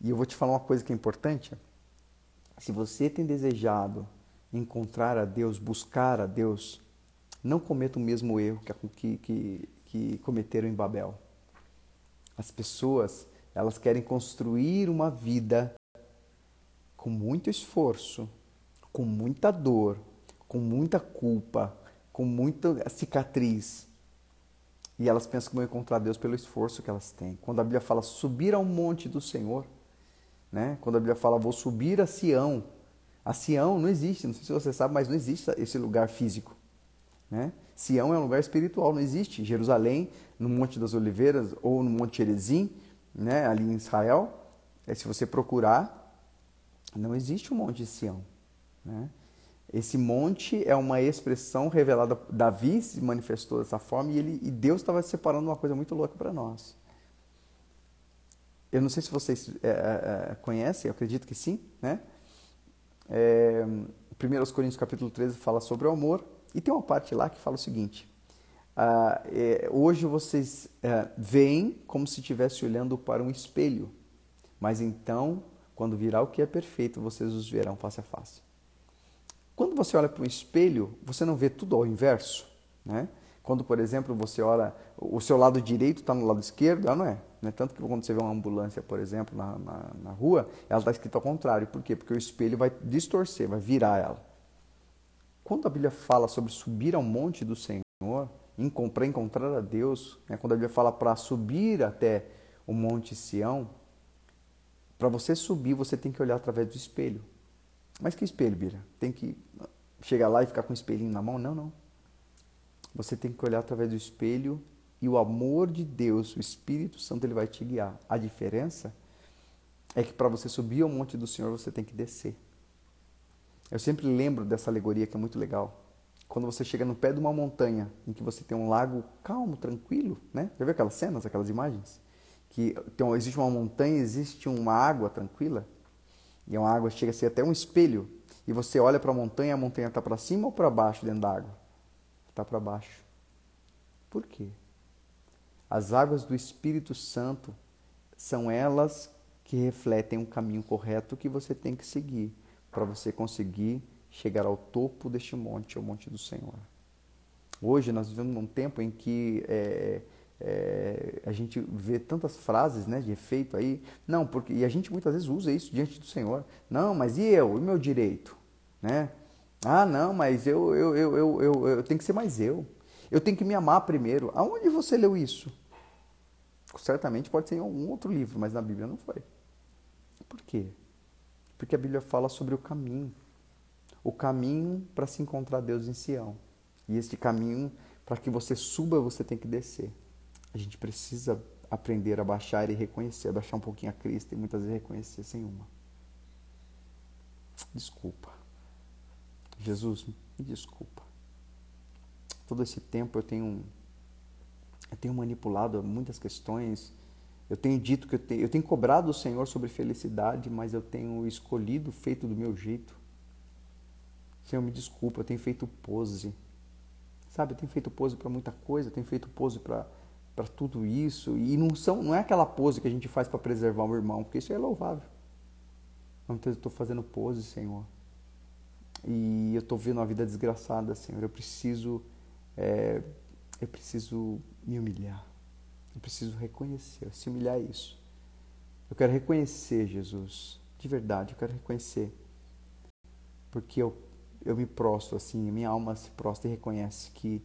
A: E eu vou te falar uma coisa que é importante. Se você tem desejado encontrar a Deus, buscar a Deus, não cometa o mesmo erro que, que, que cometeram em Babel. As pessoas elas querem construir uma vida com muito esforço, com muita dor, com muita culpa, com muita cicatriz. E elas pensam que vão encontrar Deus pelo esforço que elas têm. Quando a Bíblia fala subir ao monte do Senhor, né? quando a Bíblia fala vou subir a Sião, a Sião não existe, não sei se você sabe, mas não existe esse lugar físico. Né? Sião é um lugar espiritual, não existe. Jerusalém, no Monte das Oliveiras ou no Monte Erezim, né, ali em Israel, é, se você procurar, não existe o um monte Sião. Né? Esse monte é uma expressão revelada. Davi se manifestou dessa forma e, ele, e Deus estava separando uma coisa muito louca para nós. Eu não sei se vocês é, é, é conhecem, eu acredito que sim, né? É, 1 Coríntios capítulo 13 fala sobre o amor e tem uma parte lá que fala o seguinte: ah, é, hoje vocês é, veem como se estivesse olhando para um espelho, mas então, quando virá o que é perfeito, vocês os verão face a face. Quando você olha para um espelho, você não vê tudo ao inverso, né? Quando, por exemplo, você olha, o seu lado direito está no lado esquerdo, ela não é. Né? Tanto que quando você vê uma ambulância, por exemplo, na, na, na rua, ela está escrita ao contrário. Por quê? Porque o espelho vai distorcer, vai virar ela. Quando a Bíblia fala sobre subir ao monte do Senhor, para encontrar a Deus, né? quando a Bíblia fala para subir até o Monte Sião, para você subir, você tem que olhar através do espelho. Mas que espelho, Bira? Tem que chegar lá e ficar com o espelhinho na mão? Não, não. Você tem que olhar através do espelho e o amor de Deus, o Espírito Santo, ele vai te guiar. A diferença é que para você subir ao monte do Senhor, você tem que descer. Eu sempre lembro dessa alegoria que é muito legal quando você chega no pé de uma montanha em que você tem um lago calmo, tranquilo, né? Já viu aquelas cenas, aquelas imagens? Que então, existe uma montanha, existe uma água tranquila, e uma água chega a ser até um espelho, e você olha para a montanha, a montanha está para cima ou para baixo dentro da água? Está para baixo. Por quê? As águas do Espírito Santo são elas que refletem um caminho correto que você tem que seguir para você conseguir chegar ao topo deste monte, ao monte do Senhor. Hoje nós vivemos num tempo em que é, é, a gente vê tantas frases né, de efeito aí. Não, porque e a gente muitas vezes usa isso diante do Senhor. Não, mas e eu? E meu direito? Né? Ah, não, mas eu, eu, eu, eu, eu, eu tenho que ser mais eu. Eu tenho que me amar primeiro. Aonde você leu isso? Certamente pode ser em algum outro livro, mas na Bíblia não foi. Por quê? Porque a Bíblia fala sobre o caminho. O caminho para se encontrar Deus em Sião. E este caminho, para que você suba, você tem que descer. A gente precisa aprender a baixar e reconhecer, abaixar um pouquinho a Cristo e muitas vezes reconhecer sem uma. Desculpa. Jesus, me desculpa. Todo esse tempo eu tenho eu tenho manipulado muitas questões. Eu tenho dito que eu tenho, eu tenho cobrado o Senhor sobre felicidade, mas eu tenho escolhido feito do meu jeito. Senhor, me desculpa, eu tenho feito pose. Sabe, eu tenho feito pose para muita coisa, eu tenho feito pose para para tudo isso. E não, são, não é aquela pose que a gente faz para preservar o irmão, porque isso é louvável. Vezes eu estou fazendo pose, Senhor. E eu estou vendo uma vida desgraçada, Senhor. Eu preciso, é, eu preciso me humilhar. Eu preciso reconhecer. Se humilhar é isso. Eu quero reconhecer, Jesus. De verdade, eu quero reconhecer. Porque eu, eu me prostro assim, minha alma se prostra e reconhece que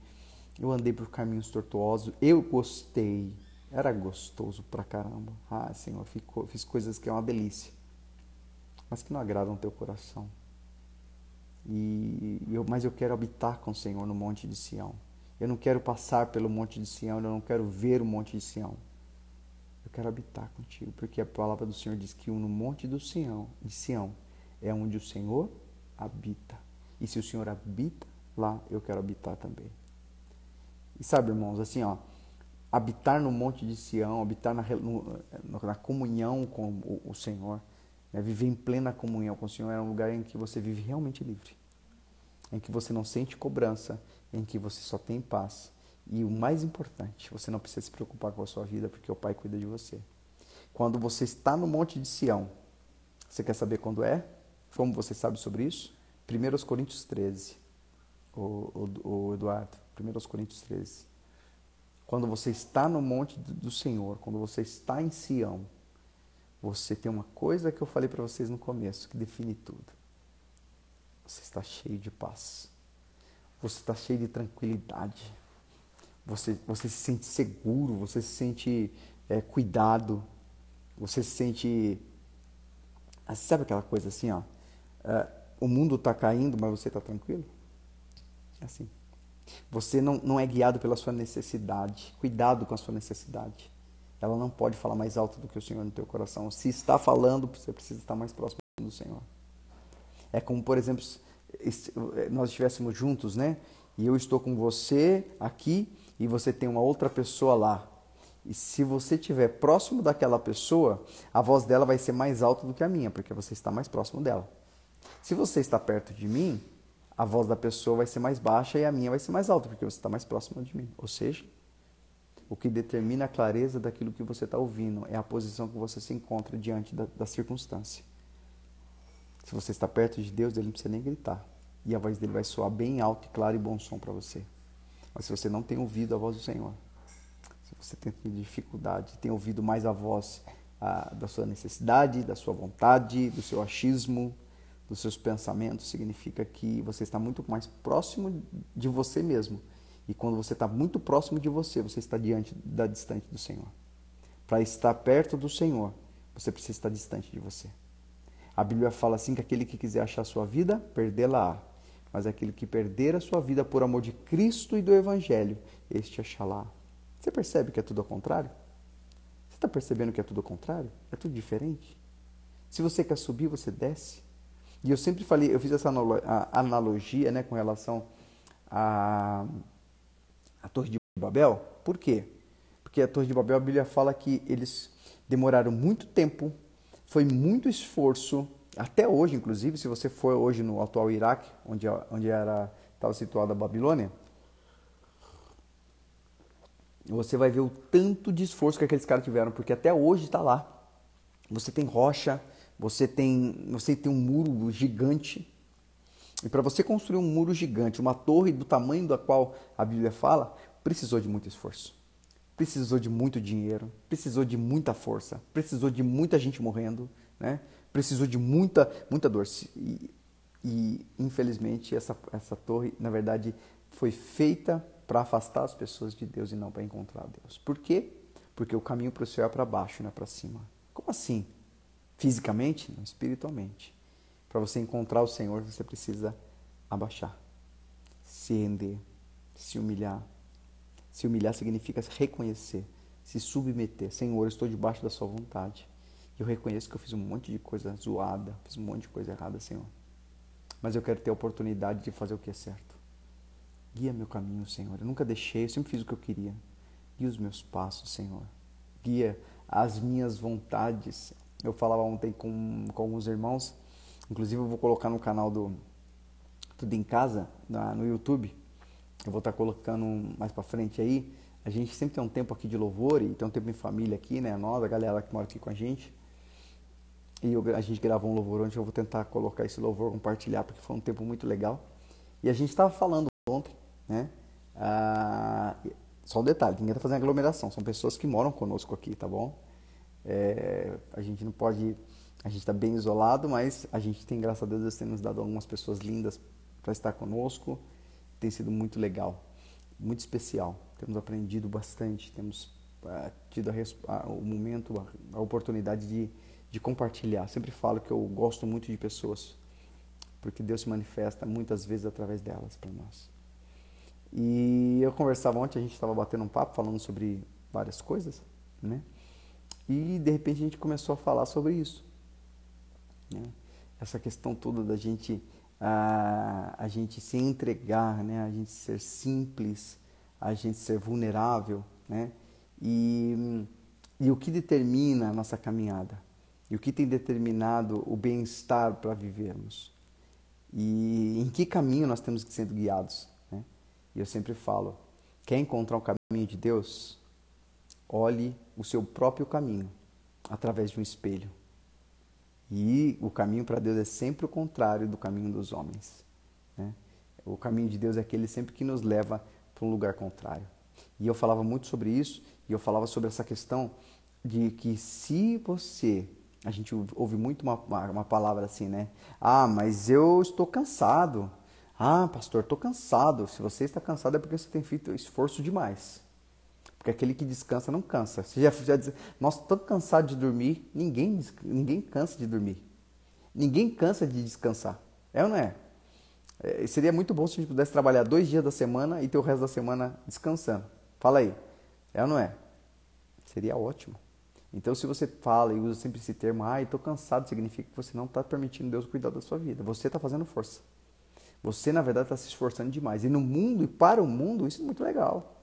A: eu andei por caminhos tortuosos, eu gostei, era gostoso pra caramba. Ah, Senhor, ficou, fiz coisas que é uma delícia, mas que não agradam teu coração. E eu, mas eu quero habitar com o Senhor no monte de Sião. Eu não quero passar pelo monte de Sião, eu não quero ver o monte de Sião. Eu quero habitar contigo, porque a palavra do Senhor diz que no monte do Sião, de Sião, é onde o Senhor habita. E se o Senhor habita lá, eu quero habitar também. E sabe, irmãos, assim, ó, habitar no monte de Sião, habitar na, no, na comunhão com o, o Senhor, né, viver em plena comunhão com o Senhor é um lugar em que você vive realmente livre, em que você não sente cobrança, em que você só tem paz. E o mais importante, você não precisa se preocupar com a sua vida, porque o Pai cuida de você. Quando você está no monte de Sião, você quer saber quando é? Como você sabe sobre isso? 1 Coríntios 13, o, o, o Eduardo. 1 Coríntios 13. Quando você está no monte do Senhor, quando você está em Sião, você tem uma coisa que eu falei para vocês no começo, que define tudo. Você está cheio de paz. Você está cheio de tranquilidade. Você, você se sente seguro, você se sente é, cuidado. Você se sente. Ah, sabe aquela coisa assim, ó? É, o mundo está caindo, mas você está tranquilo? É assim. Você não, não é guiado pela sua necessidade. Cuidado com a sua necessidade. Ela não pode falar mais alto do que o Senhor no teu coração. Se está falando, você precisa estar mais próximo do Senhor. É como, por exemplo, nós estivéssemos juntos, né? E eu estou com você aqui e você tem uma outra pessoa lá. E se você estiver próximo daquela pessoa, a voz dela vai ser mais alta do que a minha, porque você está mais próximo dela. Se você está perto de mim, a voz da pessoa vai ser mais baixa e a minha vai ser mais alta, porque você está mais próximo de mim. Ou seja, o que determina a clareza daquilo que você está ouvindo é a posição que você se encontra diante da, da circunstância. Se você está perto de Deus, ele não precisa nem gritar. E a voz dele vai soar bem alto, claro e bom som para você. Mas se você não tem ouvido a voz do Senhor, se você tem dificuldade, tem ouvido mais a voz a, da sua necessidade, da sua vontade, do seu achismo, dos seus pensamentos significa que você está muito mais próximo de você mesmo. E quando você está muito próximo de você, você está diante da distante do Senhor. Para estar perto do Senhor, você precisa estar distante de você. A Bíblia fala assim que aquele que quiser achar sua vida, perdê-la-á. Mas aquele que perder a sua vida por amor de Cristo e do Evangelho, este achará. Você percebe que é tudo ao contrário? Você está percebendo que é tudo ao contrário? É tudo diferente? Se você quer subir, você desce. E eu sempre falei, eu fiz essa analogia né, com relação à, à Torre de Babel. Por quê? Porque a Torre de Babel, a Bíblia fala que eles demoraram muito tempo, foi muito esforço, até hoje, inclusive, se você for hoje no atual Iraque, onde, onde era, estava situada a Babilônia, você vai ver o tanto de esforço que aqueles caras tiveram, porque até hoje está lá. Você tem rocha, você tem, você tem um muro gigante. E para você construir um muro gigante, uma torre do tamanho da qual a Bíblia fala, precisou de muito esforço. Precisou de muito dinheiro, precisou de muita força, precisou de muita gente morrendo, né? precisou de muita, muita dor. E, e infelizmente essa, essa torre, na verdade, foi feita para afastar as pessoas de Deus e não para encontrar Deus. Por quê? Porque o caminho para o céu é para baixo, não é para cima. Como assim? Fisicamente? Não, espiritualmente. Para você encontrar o Senhor, você precisa abaixar, se render, se humilhar. Se humilhar significa reconhecer, se submeter. Senhor, eu estou debaixo da Sua vontade. Eu reconheço que eu fiz um monte de coisa zoada, fiz um monte de coisa errada, Senhor. Mas eu quero ter a oportunidade de fazer o que é certo. Guia meu caminho, Senhor. Eu nunca deixei, eu sempre fiz o que eu queria. Guia os meus passos, Senhor. Guia as minhas vontades. Eu falava ontem com, com alguns irmãos, inclusive eu vou colocar no canal do Tudo em Casa, na, no YouTube. Eu vou estar colocando mais para frente aí. A gente sempre tem um tempo aqui de louvor e tem um tempo em família aqui, né? Nós, a galera que mora aqui com a gente. E eu, a gente gravou um louvor ontem, eu vou tentar colocar esse louvor, compartilhar, porque foi um tempo muito legal. E a gente estava falando ontem, né? Ah, só um detalhe, ninguém está fazendo aglomeração, são pessoas que moram conosco aqui, tá bom? É, a gente não pode, a gente está bem isolado, mas a gente tem, graças a Deus, Deus tem nos dado algumas pessoas lindas para estar conosco, tem sido muito legal, muito especial. Temos aprendido bastante, temos ah, tido a, a, o momento, a, a oportunidade de de compartilhar. Sempre falo que eu gosto muito de pessoas, porque Deus se manifesta muitas vezes através delas para nós. E eu conversava ontem, a gente estava batendo um papo falando sobre várias coisas, né? E de repente a gente começou a falar sobre isso, né? Essa questão toda da gente a, a gente se entregar, né? A gente ser simples, a gente ser vulnerável, né? E, e o que determina a nossa caminhada? e o que tem determinado o bem-estar para vivermos e em que caminho nós temos que ser guiados. Né? E eu sempre falo, quer encontrar o caminho de Deus? Olhe o seu próprio caminho através de um espelho. E o caminho para Deus é sempre o contrário do caminho dos homens. Né? O caminho de Deus é aquele sempre que nos leva para um lugar contrário. E eu falava muito sobre isso, e eu falava sobre essa questão de que se você a gente ouve muito uma, uma, palavra assim, né? Ah, mas eu estou cansado. Ah, pastor, estou cansado. Se você está cansado é porque você tem feito esforço demais. Porque aquele que descansa não cansa. Você já, já diz, nossa, estou cansado de dormir. Ninguém, ninguém cansa de dormir. Ninguém cansa de descansar. É ou não é? é? Seria muito bom se a gente pudesse trabalhar dois dias da semana e ter o resto da semana descansando. Fala aí. É ou não é? Seria ótimo. Então, se você fala e usa sempre esse termo, ah, estou cansado, significa que você não está permitindo Deus cuidar da sua vida. Você está fazendo força. Você, na verdade, está se esforçando demais. E no mundo, e para o mundo, isso é muito legal.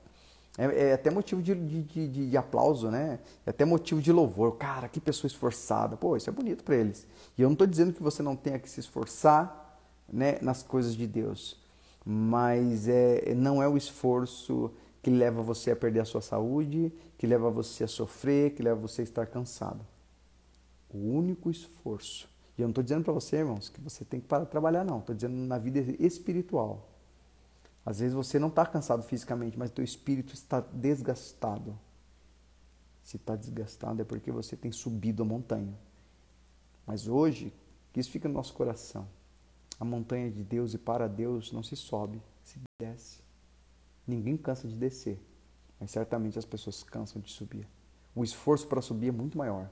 A: É, é até motivo de, de, de, de, aplauso, né? É até motivo de louvor. Cara, que pessoa esforçada. Pô, isso é bonito para eles. E eu não estou dizendo que você não tenha que se esforçar né, nas coisas de Deus. Mas é, não é o esforço que leva você a perder a sua saúde, que leva você a sofrer, que leva você a estar cansado. O único esforço. E eu não estou dizendo para você, irmãos, que você tem que parar de trabalhar, não. Estou dizendo na vida espiritual. Às vezes você não está cansado fisicamente, mas teu espírito está desgastado. Se está desgastado é porque você tem subido a montanha. Mas hoje, isso fica no nosso coração. A montanha de Deus e para Deus não se sobe, se desce. Ninguém cansa de descer, mas certamente as pessoas cansam de subir. O esforço para subir é muito maior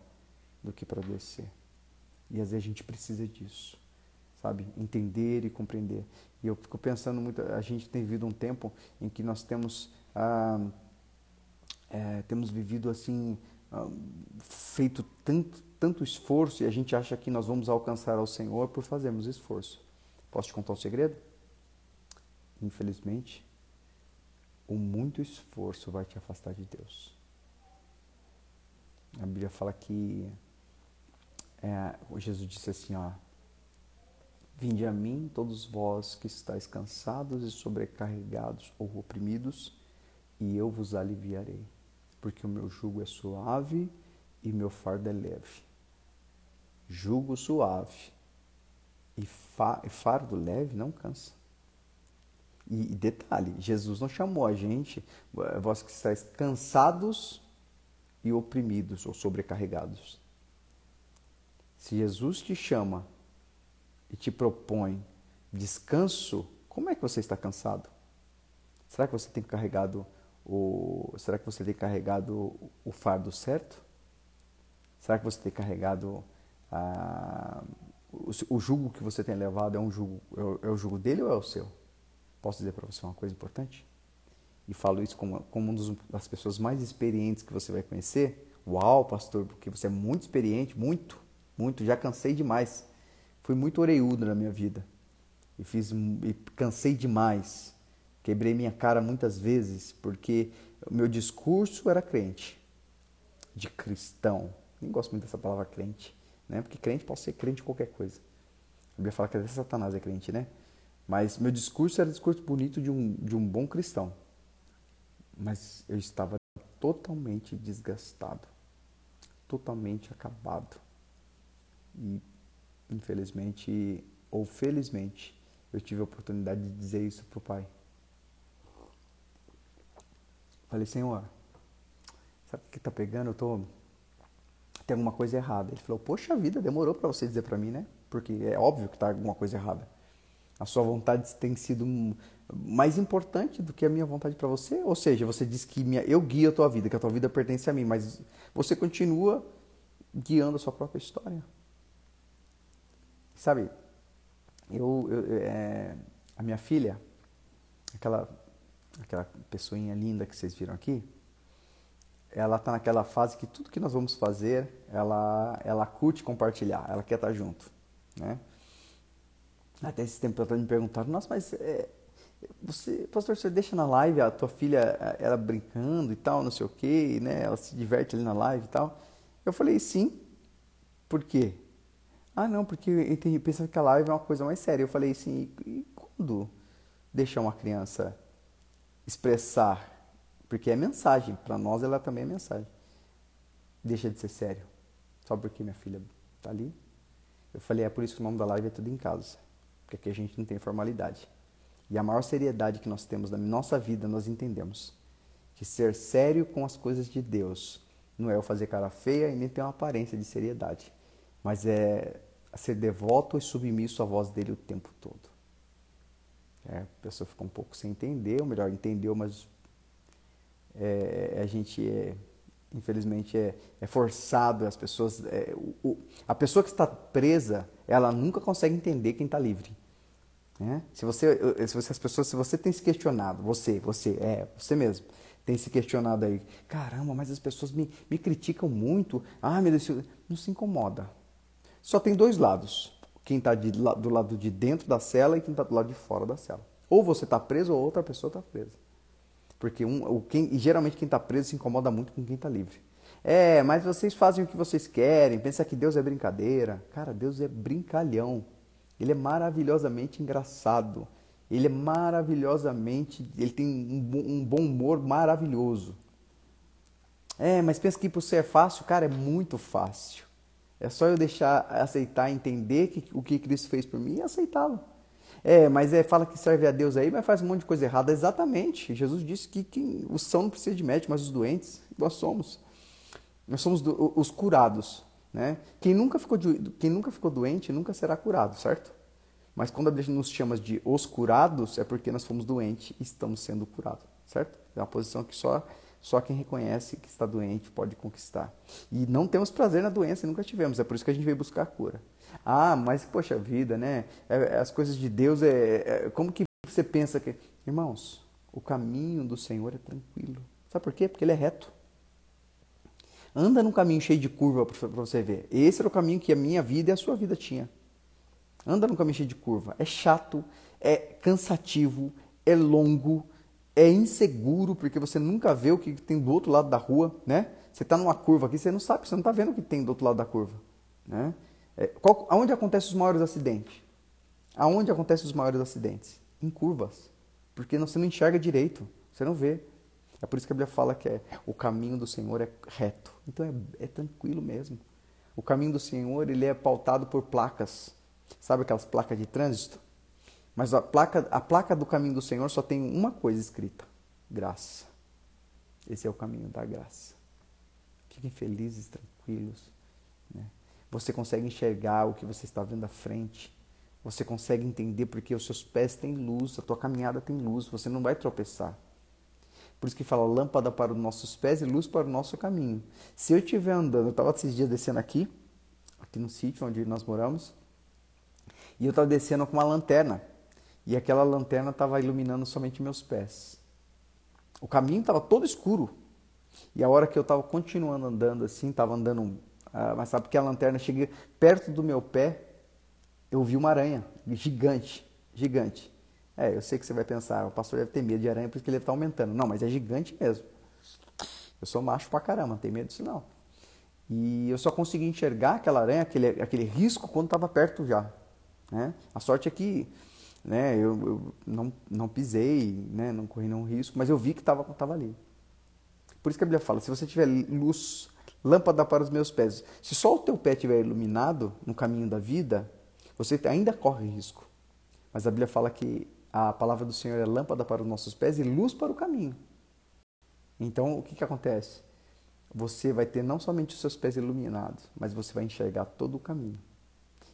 A: do que para descer. E às vezes a gente precisa disso, sabe? Entender e compreender. E eu fico pensando muito, a gente tem vivido um tempo em que nós temos, ah, é, temos vivido assim, ah, feito tanto, tanto esforço e a gente acha que nós vamos alcançar ao Senhor por fazermos esforço. Posso te contar um segredo? Infelizmente, o muito esforço vai te afastar de Deus. A Bíblia fala que é, Jesus disse assim, ó, Vinde a mim, todos vós que estáis cansados e sobrecarregados ou oprimidos, e eu vos aliviarei, porque o meu jugo é suave e meu fardo é leve. Jugo suave e fardo leve não cansa. E, detalhe, Jesus não chamou a gente, eh, vós que estáis cansados e oprimidos ou sobrecarregados. Se Jesus te chama e te propõe descanso, como é que você está cansado? Será que você tem carregado o será que você tem carregado o fardo certo? Será que você tem carregado a, o, o jugo que você tem levado é um jugo é o, é o jugo dele ou é o seu? Posso dizer para você uma coisa importante? E falo isso como, como uma das pessoas mais experientes que você vai conhecer. Uau, pastor, porque você é muito experiente, muito, muito. Já cansei demais. Fui muito oreiudo na minha vida e fiz e cansei demais. Quebrei minha cara muitas vezes porque o meu discurso era crente, de cristão. Nem gosto muito dessa palavra crente, né? Porque crente pode ser crente em qualquer coisa. A Bíblia fala que até Satanás é crente, né? Mas meu discurso era discurso bonito de um, de um bom cristão. Mas eu estava totalmente desgastado, totalmente acabado. E, infelizmente, ou felizmente, eu tive a oportunidade de dizer isso para o pai. Falei, Senhor, sabe o que está pegando? Eu tô tem alguma coisa errada. Ele falou, poxa vida, demorou para você dizer para mim, né? Porque é óbvio que está alguma coisa errada. A sua vontade tem sido mais importante do que a minha vontade para você. Ou seja, você diz que minha, eu guio a tua vida, que a tua vida pertence a mim, mas você continua guiando a sua própria história. Sabe, eu, eu é, a minha filha, aquela aquela pessoinha linda que vocês viram aqui, ela está naquela fase que tudo que nós vamos fazer, ela, ela curte compartilhar, ela quer estar tá junto, né? Até esse tempo ela me perguntaram, nossa, mas é, você, pastor, você deixa na live a tua filha, ela brincando e tal, não sei o quê, né? Ela se diverte ali na live e tal. Eu falei, sim. Por quê? Ah, não, porque eu pensando que a live é uma coisa mais séria. Eu falei assim, e quando deixar uma criança expressar, porque é mensagem, para nós ela também é mensagem. Deixa de ser sério. Só porque minha filha está ali. Eu falei, é por isso que o nome da live é tudo em casa. Porque aqui a gente não tem formalidade. E a maior seriedade que nós temos na nossa vida, nós entendemos. Que ser sério com as coisas de Deus não é eu fazer cara feia e nem ter uma aparência de seriedade. Mas é ser devoto e submisso à voz dele o tempo todo. É, a pessoa ficou um pouco sem entender, ou melhor, entendeu, mas é, a gente é, infelizmente é, é, forçado, as pessoas, é, o, a pessoa que está presa, ela nunca consegue entender quem está livre. Né? Se você, se você, as pessoas, se você tem se questionado, você, você, é, você mesmo, tem se questionado aí, caramba, mas as pessoas me, me criticam muito, ah, meu Deus, não se incomoda. Só tem dois lados quem está do lado de dentro da cela e quem está do lado de fora da cela. Ou você está preso ou outra pessoa está presa. Porque um, o, quem, e geralmente quem está preso se incomoda muito com quem está livre. É, mas vocês fazem o que vocês querem, pensa que Deus é brincadeira. Cara, Deus é brincalhão. Ele é maravilhosamente engraçado. Ele é maravilhosamente. Ele tem um, bom humor maravilhoso. É, mas pensa que por ser fácil, cara, é muito fácil. É só eu deixar, aceitar, entender que, o que Cristo fez por mim e aceitá-lo. É, mas é, fala que serve a Deus aí, mas faz um monte de coisa errada. Exatamente. Jesus disse que, que o são não precisa de médico, mas os doentes, nós somos. Nós somos do, os curados. Né? Quem, nunca ficou, quem nunca ficou doente nunca será curado, certo? Mas quando a Bíblia nos chama de os curados, é porque nós fomos doentes e estamos sendo curados, certo? É uma posição que só só quem reconhece que está doente pode conquistar. E não temos prazer na doença, nunca tivemos. É por isso que a gente veio buscar a cura. Ah, mas poxa vida, né? É, é, as coisas de Deus é, é, Como que você pensa que. Irmãos, o caminho do Senhor é tranquilo. Sabe por quê? Porque ele é reto. Anda num caminho cheio de curva para você ver. Esse era o caminho que a minha vida e a sua vida tinha. Anda num caminho cheio de curva. É chato, é cansativo, é longo, é inseguro porque você nunca vê o que tem do outro lado da rua, né? Você está numa curva aqui, você não sabe, você não está vendo o que tem do outro lado da curva, né? É, qual, aonde acontecem os maiores acidentes? Aonde acontecem os maiores acidentes? Em curvas, porque você não enxerga direito, você não vê. É por isso que a Bíblia fala que é, o caminho do Senhor é reto. Então é, é tranquilo mesmo. O caminho do Senhor ele é pautado por placas. Sabe aquelas placas de trânsito? Mas a placa, a placa do caminho do Senhor só tem uma coisa escrita: graça. Esse é o caminho da graça. Fiquem felizes, tranquilos. Né? Você consegue enxergar o que você está vendo à frente. Você consegue entender porque os seus pés têm luz, a tua caminhada tem luz. Você não vai tropeçar. Por isso que fala lâmpada para os nossos pés e luz para o nosso caminho. Se eu estiver andando, eu estava esses dias descendo aqui, aqui no sítio onde nós moramos, e eu estava descendo com uma lanterna. E aquela lanterna estava iluminando somente meus pés. O caminho estava todo escuro. E a hora que eu estava continuando andando assim, estava andando, ah, mas sabe porque a lanterna chega perto do meu pé, eu vi uma aranha gigante, gigante. É, eu sei que você vai pensar, o pastor deve ter medo de aranha porque ele está aumentando. Não, mas é gigante mesmo. Eu sou macho pra caramba, não tenho medo disso não. E eu só consegui enxergar aquela aranha, aquele, aquele risco, quando estava perto já. Né? A sorte é que né, eu, eu, não, não pisei, né, não corri nenhum risco, mas eu vi que estava tava ali. Por isso que a Bíblia fala, se você tiver luz, lâmpada para os meus pés, se só o teu pé estiver iluminado no caminho da vida, você ainda corre risco. Mas a Bíblia fala que a palavra do Senhor é lâmpada para os nossos pés e luz para o caminho. Então, o que, que acontece? Você vai ter não somente os seus pés iluminados, mas você vai enxergar todo o caminho.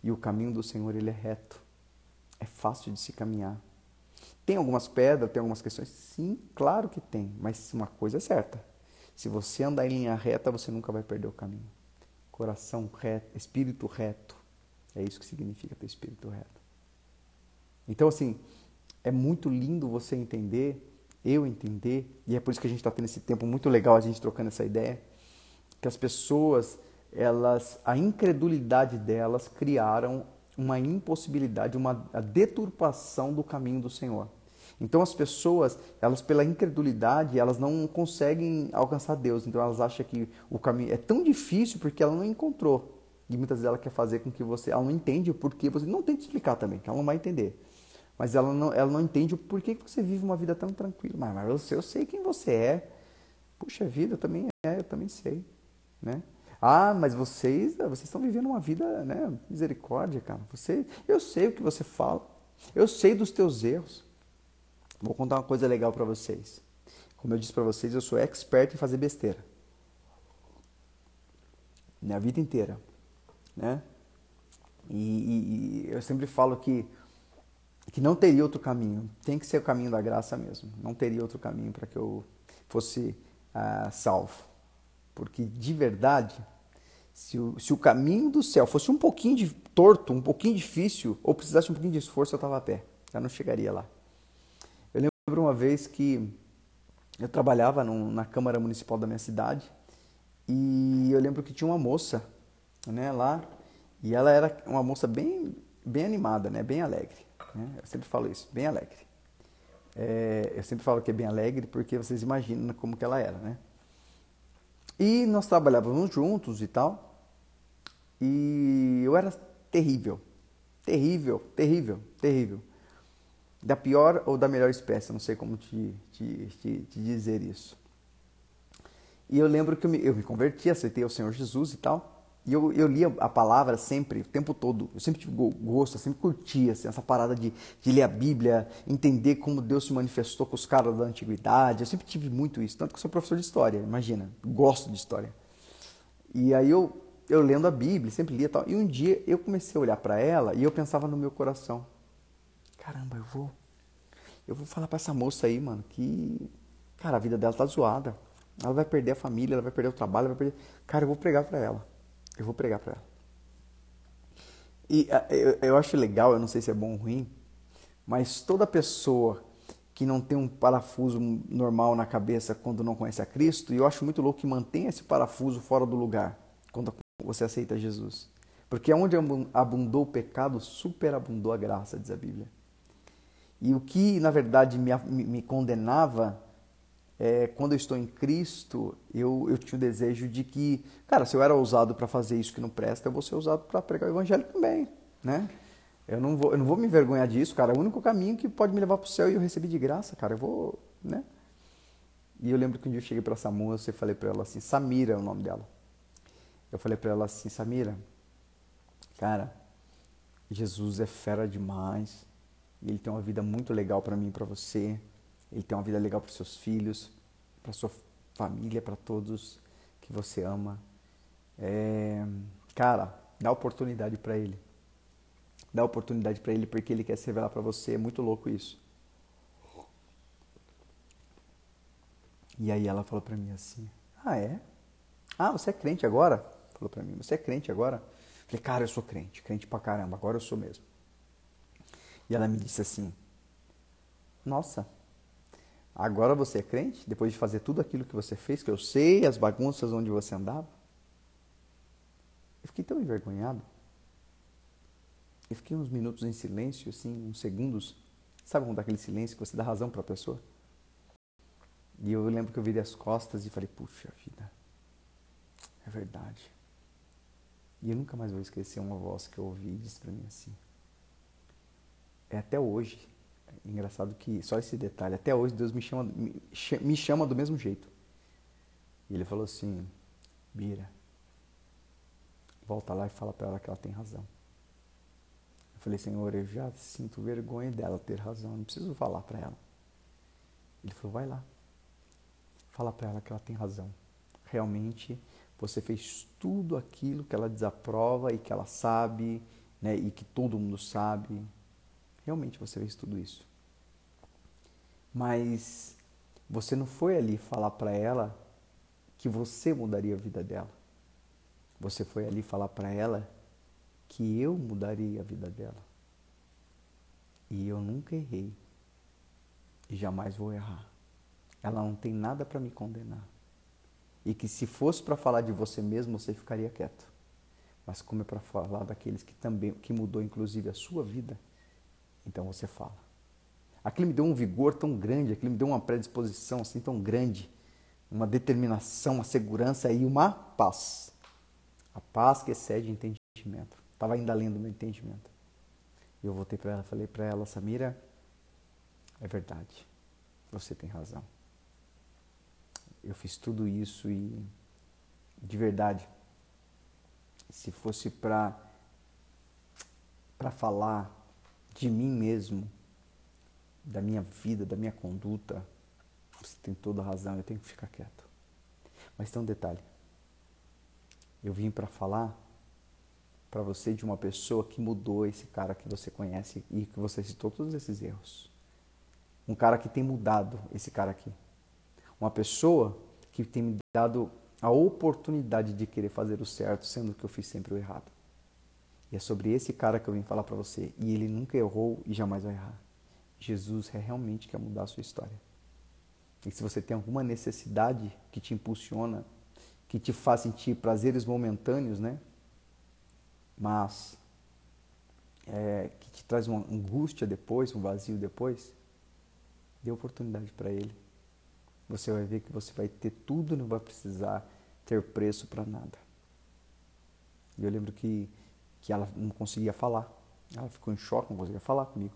A: E o caminho do Senhor, ele é reto. É fácil de se caminhar. Tem algumas pedras, tem algumas questões? Sim, claro que tem. Mas uma coisa é certa. Se você andar em linha reta, você nunca vai perder o caminho. Coração reto, espírito reto. É isso que significa ter espírito reto. Então, assim, é muito lindo você entender, eu entender, e é por isso que a gente está tendo esse tempo muito legal, a gente trocando essa ideia, que as pessoas, elas, a incredulidade delas criaram uma impossibilidade, uma deturpação do caminho do Senhor. Então as pessoas, elas pela incredulidade, elas não conseguem alcançar Deus. Então elas acham que o caminho é tão difícil porque ela não encontrou. E muitas vezes ela quer fazer com que você, ela não entende o porquê, você não tem que explicar também, ela não vai entender mas ela não, ela não entende o porquê que você vive uma vida tão tranquila. Mas, mas eu, sei, eu sei quem você é. Puxa vida, eu também é, eu também sei, né? Ah, mas vocês, vocês estão vivendo uma vida, né? Misericórdia, cara. Você, eu sei o que você fala. Eu sei dos teus erros. Vou contar uma coisa legal para vocês. Como eu disse para vocês, eu sou expert em fazer besteira. Minha vida inteira, né? E, e, e eu sempre falo que que não teria outro caminho. Tem que ser o caminho da graça mesmo. Não teria outro caminho para que eu fosse uh, salvo. Porque de verdade, se o, se o caminho do céu fosse um pouquinho de torto, um pouquinho difícil, ou precisasse um pouquinho de esforço, eu estava a pé. Já não chegaria lá. Eu lembro uma vez que eu trabalhava num, na Câmara Municipal da minha cidade e eu lembro que tinha uma moça né, lá e ela era uma moça bem, bem animada, né, bem alegre. Né? Eu sempre falo isso, bem alegre. É, eu sempre falo que é bem alegre porque vocês imaginam como que ela era, né? E nós trabalhávamos juntos e tal. E eu era terrível. Terrível, terrível, terrível. Da pior ou da melhor espécie, não sei como te, te, te, te dizer isso. E eu lembro que eu me, eu me converti, aceitei o Senhor Jesus e tal. E eu, eu lia a palavra sempre, o tempo todo. Eu sempre tive gosto, eu sempre curtia assim, essa parada de, de ler a Bíblia, entender como Deus se manifestou com os caras da antiguidade. Eu sempre tive muito isso, tanto que sou professor de história, imagina, gosto de história. E aí eu, eu lendo a Bíblia, sempre lia tal. E um dia eu comecei a olhar para ela e eu pensava no meu coração: caramba, eu vou, eu vou falar para essa moça aí, mano, que, cara, a vida dela tá zoada. Ela vai perder a família, ela vai perder o trabalho, vai perder. Cara, eu vou pregar para ela. Eu vou pregar para ela. E eu, acho legal, eu não sei se é bom ou ruim, mas toda pessoa que não tem um parafuso normal na cabeça quando não conhece a Cristo, e eu acho muito louco que mantenha esse parafuso fora do lugar quando você aceita Jesus. Porque onde abundou o pecado, superabundou a graça, diz a Bíblia. E o que, na verdade, me, me condenava é, quando eu estou em Cristo, eu, eu tinha o desejo de que, cara, se eu era ousado para fazer isso que não presta, eu vou ser ousado para pregar o evangelho também, né? Eu não, vou, eu não vou me envergonhar disso, cara. É o único caminho que pode me levar para o céu e eu recebi de graça, cara. Eu vou, né? E eu lembro que um dia eu cheguei para essa moça e falei para ela assim, Samira é o nome dela. Eu falei para ela assim, Samira, cara, Jesus é fera demais. E ele tem uma vida muito legal para mim e para você ele tem uma vida legal para seus filhos, para sua família, para todos que você ama. É, cara, dá oportunidade para ele. Dá oportunidade para ele porque ele quer se revelar para você. É muito louco isso. E aí ela falou para mim assim: Ah, é? Ah, você é crente agora? Falou para mim: Você é crente agora? Falei: Cara, eu sou crente, crente pra caramba, agora eu sou mesmo. E ela me disse assim: Nossa, agora você é crente? Depois de fazer tudo aquilo que você fez, que eu sei, as bagunças onde você andava? Eu fiquei tão envergonhado. Eu fiquei uns minutos em silêncio, assim, uns segundos. Sabe quando dá aquele silêncio que você dá razão para a pessoa? E eu lembro que eu virei as costas e falei, puxa vida, é verdade. E eu nunca mais vou esquecer uma voz que eu ouvi e disse para mim assim. É até hoje, engraçado que, só esse detalhe, até hoje Deus me chama, me chama do mesmo jeito. E ele falou assim, Bira, volta lá e fala para ela que ela tem razão. Eu falei, Senhor, eu já sinto vergonha dela ter razão, não preciso falar para ela. Ele falou, vai lá, fala para ela que ela tem razão. Realmente, você fez tudo aquilo que ela desaprova e que ela sabe, né, e que todo mundo sabe. Realmente você fez tudo isso. Mas você não foi ali falar para ela que você mudaria a vida dela. Você foi ali falar para ela que eu mudaria a vida dela. E eu nunca errei. E jamais vou errar. Ela não tem nada para me condenar. E que se fosse para falar de você mesmo, você ficaria quieto. Mas como é para falar daqueles que também que mudou inclusive a sua vida, então você fala. Aquilo me deu um vigor tão grande, aquilo me deu uma predisposição assim tão grande, uma determinação, uma segurança e uma paz. A paz que excede entendimento. Estava ainda lendo meu entendimento. E eu voltei para ela, falei para ela, Samira, é verdade. Você tem razão. Eu fiz tudo isso e de verdade, se fosse para para falar de mim mesmo, da minha vida, da minha conduta, você tem toda a razão, eu tenho que ficar quieto. Mas tem um detalhe. Eu vim para falar para você de uma pessoa que mudou esse cara que você conhece e que você citou todos esses erros. Um cara que tem mudado esse cara aqui. Uma pessoa que tem me dado a oportunidade de querer fazer o certo, sendo que eu fiz sempre o errado. E é sobre esse cara que eu vim falar para você. E ele nunca errou e jamais vai errar. Jesus realmente quer mudar a sua história. E se você tem alguma necessidade que te impulsiona que te faz sentir prazeres momentâneos, né? Mas é, que te traz uma angústia depois, um vazio depois, dê oportunidade para ele. Você vai ver que você vai ter tudo, não vai precisar ter preço para nada. E eu lembro que, que ela não conseguia falar. Ela ficou em choque, não conseguia falar comigo.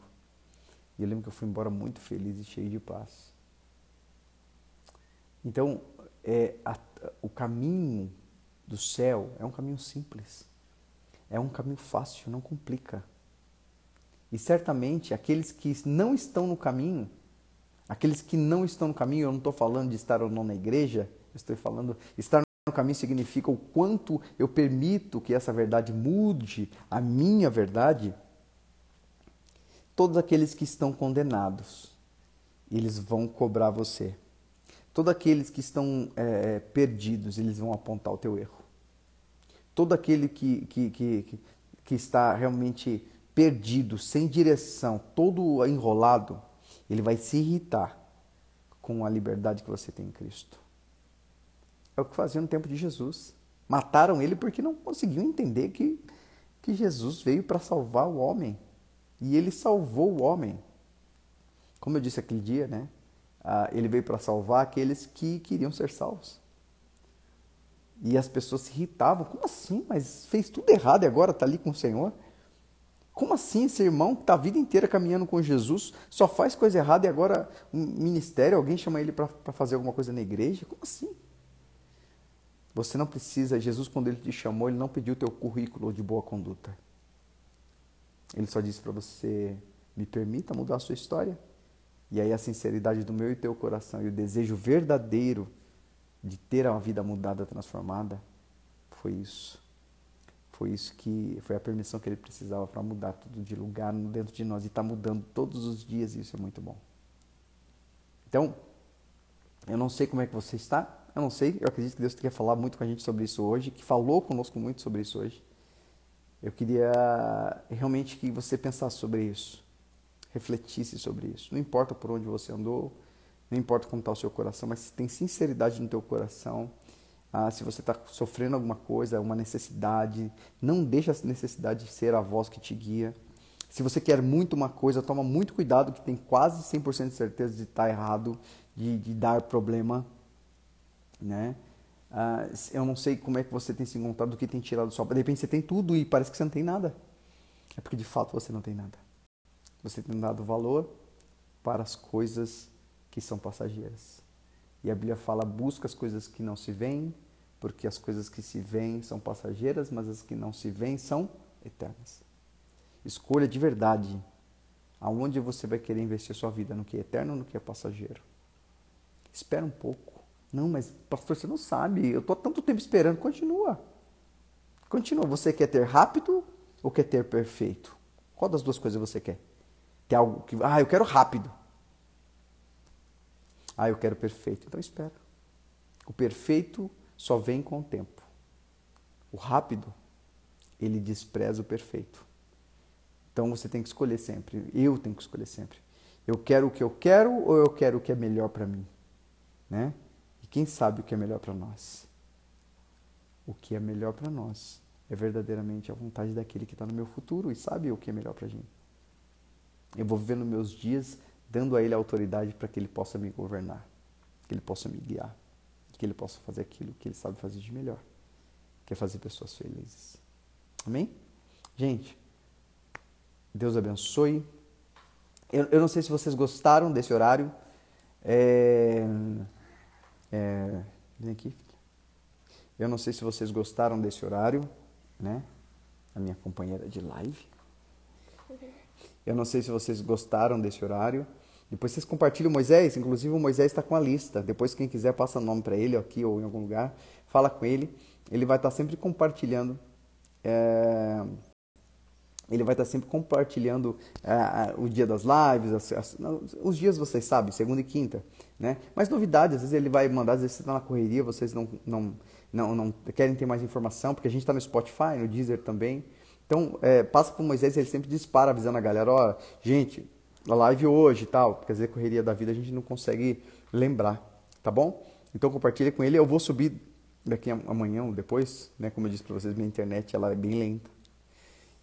A: E eu lembro que eu fui embora muito feliz e cheio de paz. Então, é, a, o caminho do céu é um caminho simples. É um caminho fácil, não complica. E certamente aqueles que não estão no caminho, aqueles que não estão no caminho, eu não estou falando de estar ou não na igreja, eu estou falando estar no caminho significa o quanto eu permito que essa verdade mude a minha verdade. Todos aqueles que estão condenados, eles vão cobrar você. Todos aqueles que estão é, é, perdidos, eles vão apontar o teu erro. Todo aquele que, que, que, que está realmente perdido, sem direção, todo enrolado, ele vai se irritar com a liberdade que você tem em Cristo. É o que fazia no tempo de Jesus. Mataram ele porque não conseguiam entender que, que Jesus veio para salvar o homem. E ele salvou o homem. Como eu disse aquele dia, né? ah, ele veio para salvar aqueles que queriam ser salvos. E as pessoas se irritavam. Como assim? Mas fez tudo errado e agora está ali com o Senhor? Como assim esse irmão que está a vida inteira caminhando com Jesus só faz coisa errada e agora um ministério, alguém chama ele para fazer alguma coisa na igreja? Como assim? Você não precisa, Jesus quando ele te chamou, ele não pediu teu currículo de boa conduta. Ele só disse para você, me permita mudar a sua história. E aí a sinceridade do meu e teu coração e o desejo verdadeiro de ter uma vida mudada, transformada, foi isso. Foi isso que foi a permissão que ele precisava para mudar tudo de lugar dentro de nós e está mudando todos os dias e isso é muito bom. Então, Eu não sei como é que você está, eu não sei, eu acredito que Deus quer falar muito com a gente sobre isso hoje, que falou conosco muito sobre isso hoje. Eu queria realmente que você pensasse sobre isso, refletisse sobre isso. Não importa por onde você andou, não importa como está o seu coração, mas se tem sinceridade no teu coração, ah, se você está sofrendo alguma coisa, uma necessidade, não deixa essa necessidade ser a voz que te guia. Se você quer muito uma coisa, toma muito cuidado que tem quase 100% de certeza de estar tá errado, de, de dar problema, né? Ah, eu não sei como é que você tem se encontrado, do que tem tirado só. De repente você tem tudo e parece que você não tem nada. É porque de fato você não tem nada. Você tem dado valor para as coisas que são passageiras. E a Bíblia fala: busca as coisas que não se veem, porque as coisas que se veem são passageiras, mas as que não se veem são eternas. Escolha de verdade aonde você vai querer investir sua vida, no que é eterno ou no que é passageiro. Espera um pouco. Não, mas pastor, você não sabe. Eu estou tanto tempo esperando. Continua. Continua. Você quer ter rápido ou quer ter perfeito? Qual das duas coisas você quer? Ter algo que. Ah, eu quero rápido. Ah, eu quero perfeito. Então espera. O perfeito só vem com o tempo. O rápido, ele despreza o perfeito. Então você tem que escolher sempre. Eu tenho que escolher sempre. Eu quero o que eu quero ou eu quero o que é melhor para mim? Né? Quem sabe o que é melhor para nós? O que é melhor para nós é verdadeiramente a vontade daquele que está no meu futuro e sabe o que é melhor para mim. Eu vou vivendo meus dias dando a ele autoridade para que ele possa me governar, que ele possa me guiar, que ele possa fazer aquilo que ele sabe fazer de melhor, que é fazer pessoas felizes. Amém? Gente, Deus abençoe. Eu, eu não sei se vocês gostaram desse horário. É, é, vem aqui, filha. Eu não sei se vocês gostaram desse horário, né? A minha companheira de live. Eu não sei se vocês gostaram desse horário. Depois vocês compartilham o Moisés, inclusive o Moisés está com a lista. Depois quem quiser passa o nome para ele aqui ou em algum lugar, fala com ele. Ele vai estar tá sempre compartilhando é, ele vai estar sempre compartilhando uh, o dia das lives, as, as, os dias vocês sabem, segunda e quinta, né? Mas novidades, às vezes ele vai mandar, às vezes você está na correria, vocês não, não, não, não querem ter mais informação, porque a gente está no Spotify, no Deezer também. Então, é, passa para o Moisés, ele sempre dispara avisando a galera, ó, gente, a live hoje e tal, porque às vezes a correria da vida a gente não consegue lembrar, tá bom? Então compartilha com ele, eu vou subir daqui amanhã ou depois, né? Como eu disse para vocês, minha internet ela é bem lenta.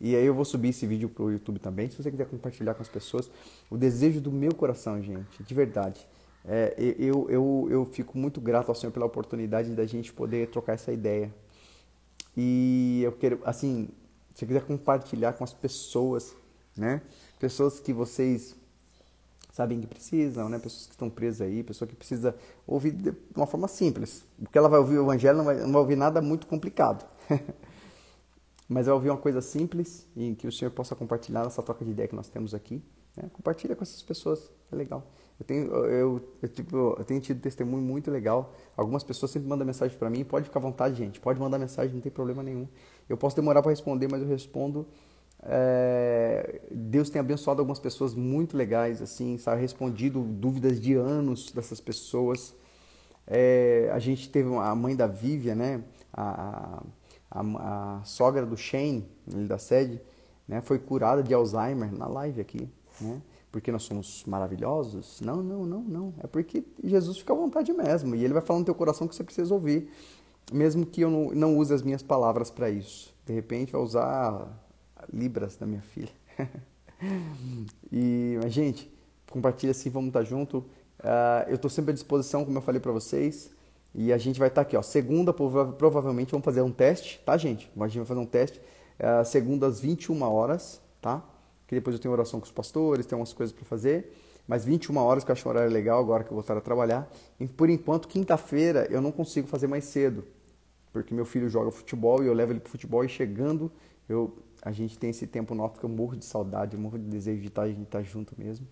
A: E aí eu vou subir esse vídeo pro YouTube também, se você quiser compartilhar com as pessoas. O desejo do meu coração, gente, de verdade. É, eu, eu, eu fico muito grato ao Senhor pela oportunidade da gente poder trocar essa ideia. E eu quero, assim, se você quiser compartilhar com as pessoas, né? Pessoas que vocês sabem que precisam, né? Pessoas que estão presas aí, pessoa que precisa ouvir de uma forma simples. Porque ela vai ouvir o evangelho, não vai, não vai ouvir nada muito complicado. mas vai ouvir uma coisa simples e que o Senhor possa compartilhar nessa troca de ideia que nós temos aqui. Né? Compartilha com essas pessoas, é legal. Eu tenho, eu, eu, tipo, eu tenho tido testemunho muito legal. Algumas pessoas sempre mandam mensagem para mim. Pode ficar à vontade, gente. Pode mandar mensagem, não tem problema nenhum. Eu posso demorar para responder, mas eu respondo. É, Deus tem abençoado algumas pessoas muito legais, assim, sabe? Respondido dúvidas de anos dessas pessoas. É, a gente teve a mãe da Vívia, né? A, a a, a sogra do Shane, ele da sede, né, foi curada de Alzheimer na live aqui, né? Porque nós somos maravilhosos? Não, não, não, não. É porque Jesus fica à vontade mesmo. E ele vai falar no teu coração que você precisa ouvir. Mesmo que eu não, não use as minhas palavras para isso. De repente vai usar libras da minha filha. e, mas, gente, compartilha assim, vamos estar junto. Uh, eu estou sempre à disposição, como eu falei para vocês. E a gente vai estar tá aqui, ó. Segunda, provavelmente, vamos fazer um teste, tá, gente? A gente vai fazer um teste. É, segunda às 21 horas, tá? Que depois eu tenho oração com os pastores, tem umas coisas para fazer. Mas 21 horas, que eu acho um horário legal agora que eu vou estar a trabalhar. E por enquanto, quinta-feira, eu não consigo fazer mais cedo. Porque meu filho joga futebol e eu levo ele pro futebol e chegando, eu, a gente tem esse tempo nosso que eu morro de saudade, eu morro de desejo de estar, de estar junto mesmo.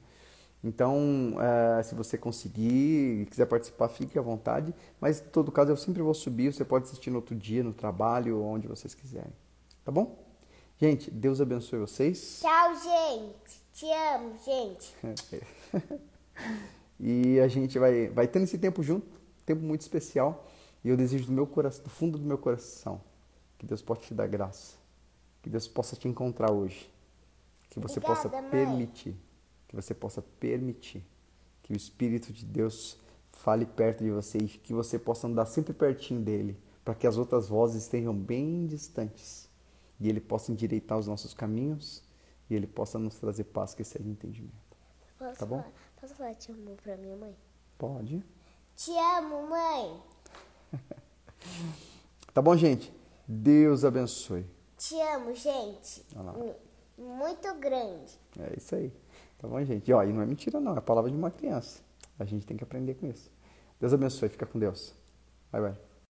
A: Então, é, se você conseguir e quiser participar, fique à vontade. Mas, em todo caso, eu sempre vou subir. Você pode assistir no outro dia, no trabalho, onde vocês quiserem. Tá bom? Gente, Deus abençoe vocês.
B: Tchau, gente. Te amo, gente.
A: E a gente vai, vai tendo esse tempo junto, tempo muito especial. E eu desejo do meu coração, do fundo do meu coração, que Deus possa te dar graça, que Deus possa te encontrar hoje, que você
B: Obrigada,
A: possa
B: mãe.
A: Que você possa permitir que o Espírito de Deus fale perto de você e que você possa andar sempre pertinho dele, para que as outras vozes estejam bem distantes e ele possa endireitar os nossos caminhos e ele possa nos trazer paz que excede entendimento.
B: Posso
A: Tá bom?
B: Falar, posso falar te amo pra minha mãe?
A: Pode?
B: Te amo, mãe.
A: Tá bom, gente? Deus abençoe.
B: Te amo, gente. Muito grande.
A: É isso aí. Tá bom, gente? E, ó, e não é mentira, não. É a palavra de uma criança. A gente tem que aprender com isso. Deus abençoe. Fica com Deus. Bye, bye.